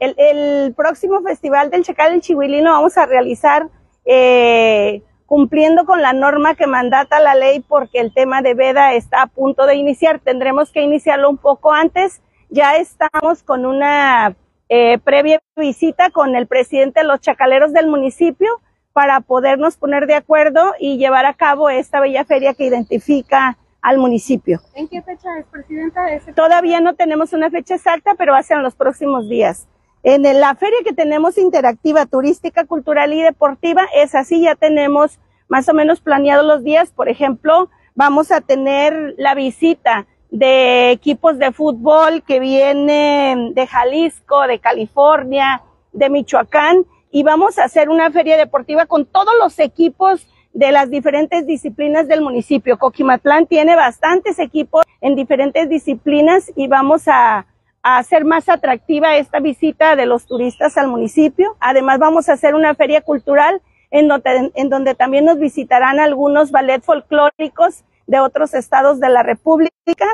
El, el, próximo festival del Chacal el Chihuilino vamos a realizar eh, cumpliendo con la norma que mandata la ley porque el tema de veda está a punto de iniciar. Tendremos que iniciarlo un poco antes. Ya estamos con una eh, previa visita con el presidente de los chacaleros del municipio para podernos poner de acuerdo y llevar a cabo esta bella feria que identifica al municipio. ¿En qué fecha es, Presidenta? Todavía no tenemos una fecha exacta, pero hacia los próximos días. En la feria que tenemos interactiva, turística, cultural y deportiva, es así, ya tenemos más o menos planeados los días. Por ejemplo, vamos a tener la visita de equipos de fútbol que vienen de Jalisco, de California, de Michoacán, y vamos a hacer una feria deportiva con todos los equipos de las diferentes disciplinas del municipio. Coquimatlán tiene bastantes equipos en diferentes disciplinas y vamos a, hacer más atractiva esta visita de los turistas al municipio. Además vamos a hacer una feria cultural en donde, en donde también nos visitarán algunos ballet folclóricos de otros estados de la República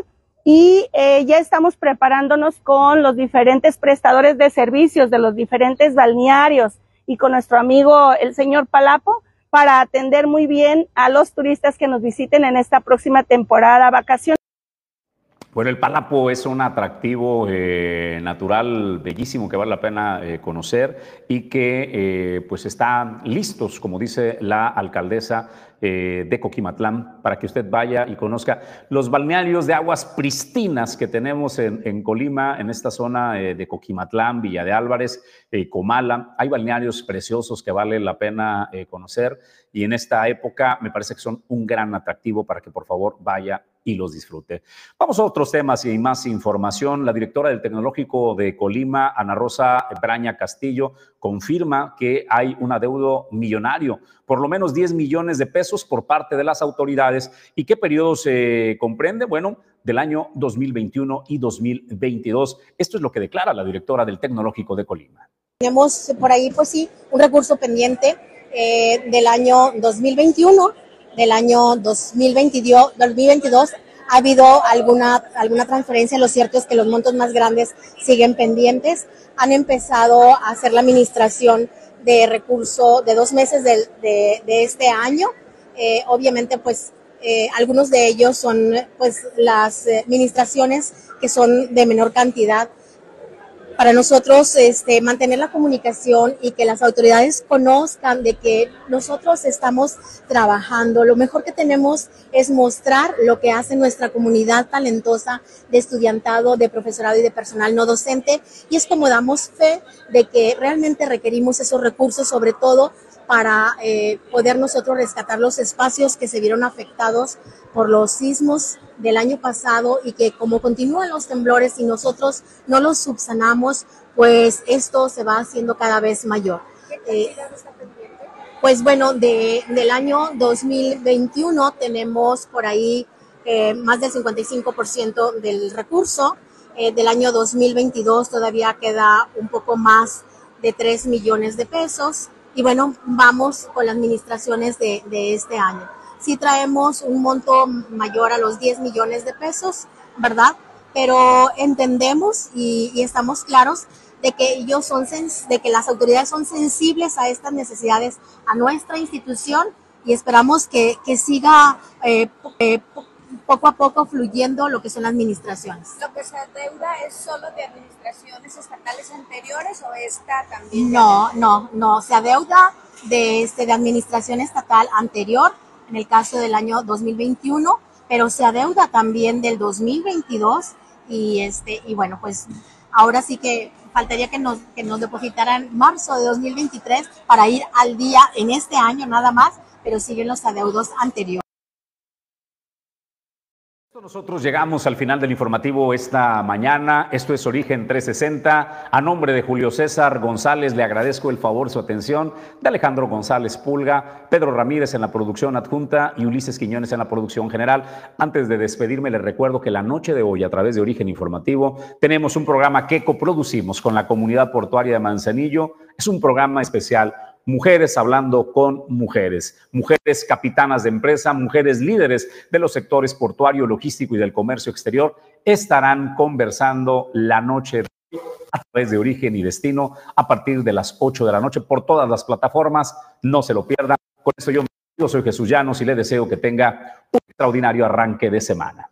y eh, ya estamos preparándonos con los diferentes prestadores de servicios de los diferentes balnearios y con nuestro amigo el señor Palapo para atender muy bien a los turistas que nos visiten en esta próxima temporada vacacional. Bueno, el Palapo es un atractivo eh, natural bellísimo que vale la pena eh, conocer y que eh, pues está listos, como dice la alcaldesa de Coquimatlán, para que usted vaya y conozca los balnearios de aguas pristinas que tenemos en, Colima, en esta zona de Coquimatlán, Villa de Álvarez, Comala. Hay balnearios preciosos que vale la pena conocer y en esta época me parece que son un gran atractivo para que por favor vaya y los disfrute. Vamos a otros temas y más información. La directora del Tecnológico de Colima, Ana Rosa Braña Castillo, confirma que hay un adeudo millonario, por lo menos 10 millones de pesos por parte de las autoridades. ¿Y qué periodo se comprende? Bueno, del año 2021 y 2022. Esto es lo que declara la directora del Tecnológico de Colima. Tenemos por ahí, pues sí, un recurso pendiente eh, del año 2021 del año 2022, 2022 ha habido alguna, alguna transferencia. Lo cierto es que los montos más grandes siguen pendientes. Han empezado a hacer la administración de recurso de dos meses de, de, este año. Eh, obviamente, pues eh, algunos de ellos son pues las administraciones que son de menor cantidad para nosotros este, mantener la comunicación y que las autoridades conozcan de que nosotros estamos trabajando. Lo mejor que tenemos es mostrar lo que hace nuestra comunidad talentosa de estudiantado, de profesorado y de personal no docente. Y es como damos fe de que realmente requerimos esos recursos, sobre todo para eh, poder nosotros rescatar los espacios que se vieron afectados por los sismos del año pasado y que como continúan los temblores y nosotros no los subsanamos, pues esto se va haciendo cada vez mayor. Eh, pues bueno, de, del año 2021 tenemos por ahí eh, más del 55% del recurso. Eh, del año 2022 todavía queda un poco más de 3 millones de pesos. Y bueno, vamos con las administraciones de, este año. Sí traemos un monto mayor a los 10 millones de pesos, ¿verdad? Pero entendemos y, y estamos claros de que ellos son de que las autoridades son sensibles a estas necesidades a nuestra institución y esperamos que, que siga eh, eh, poco a poco fluyendo lo que son las administraciones. ¿Lo que se adeuda es solo de administraciones estatales anteriores o esta también? No, no, no, se adeuda de, este, de administración estatal anterior, en el caso del año 2021, pero se adeuda también del 2022 y, este, y bueno, pues ahora sí que faltaría que nos, que nos depositaran marzo de 2023 para ir al día en este año nada más, pero siguen los adeudos anteriores. Nosotros llegamos al final del informativo esta mañana. Esto es Origen 360. A nombre de Julio César González le agradezco el favor, su atención, de Alejandro González Pulga, Pedro Ramírez en la producción adjunta y Ulises Quiñones en la producción general. Antes de despedirme, les recuerdo que la noche de hoy, a través de Origen Informativo, tenemos un programa que coproducimos con la comunidad portuaria de Manzanillo. Es un programa especial mujeres hablando con mujeres, mujeres capitanas de empresa, mujeres líderes de los sectores portuario, logístico y del comercio exterior, estarán conversando la noche a través de Origen y Destino a partir de las 8 de la noche por todas las plataformas. No se lo pierdan. Con eso yo, yo soy Jesús Llanos y le deseo que tenga un extraordinario arranque de semana.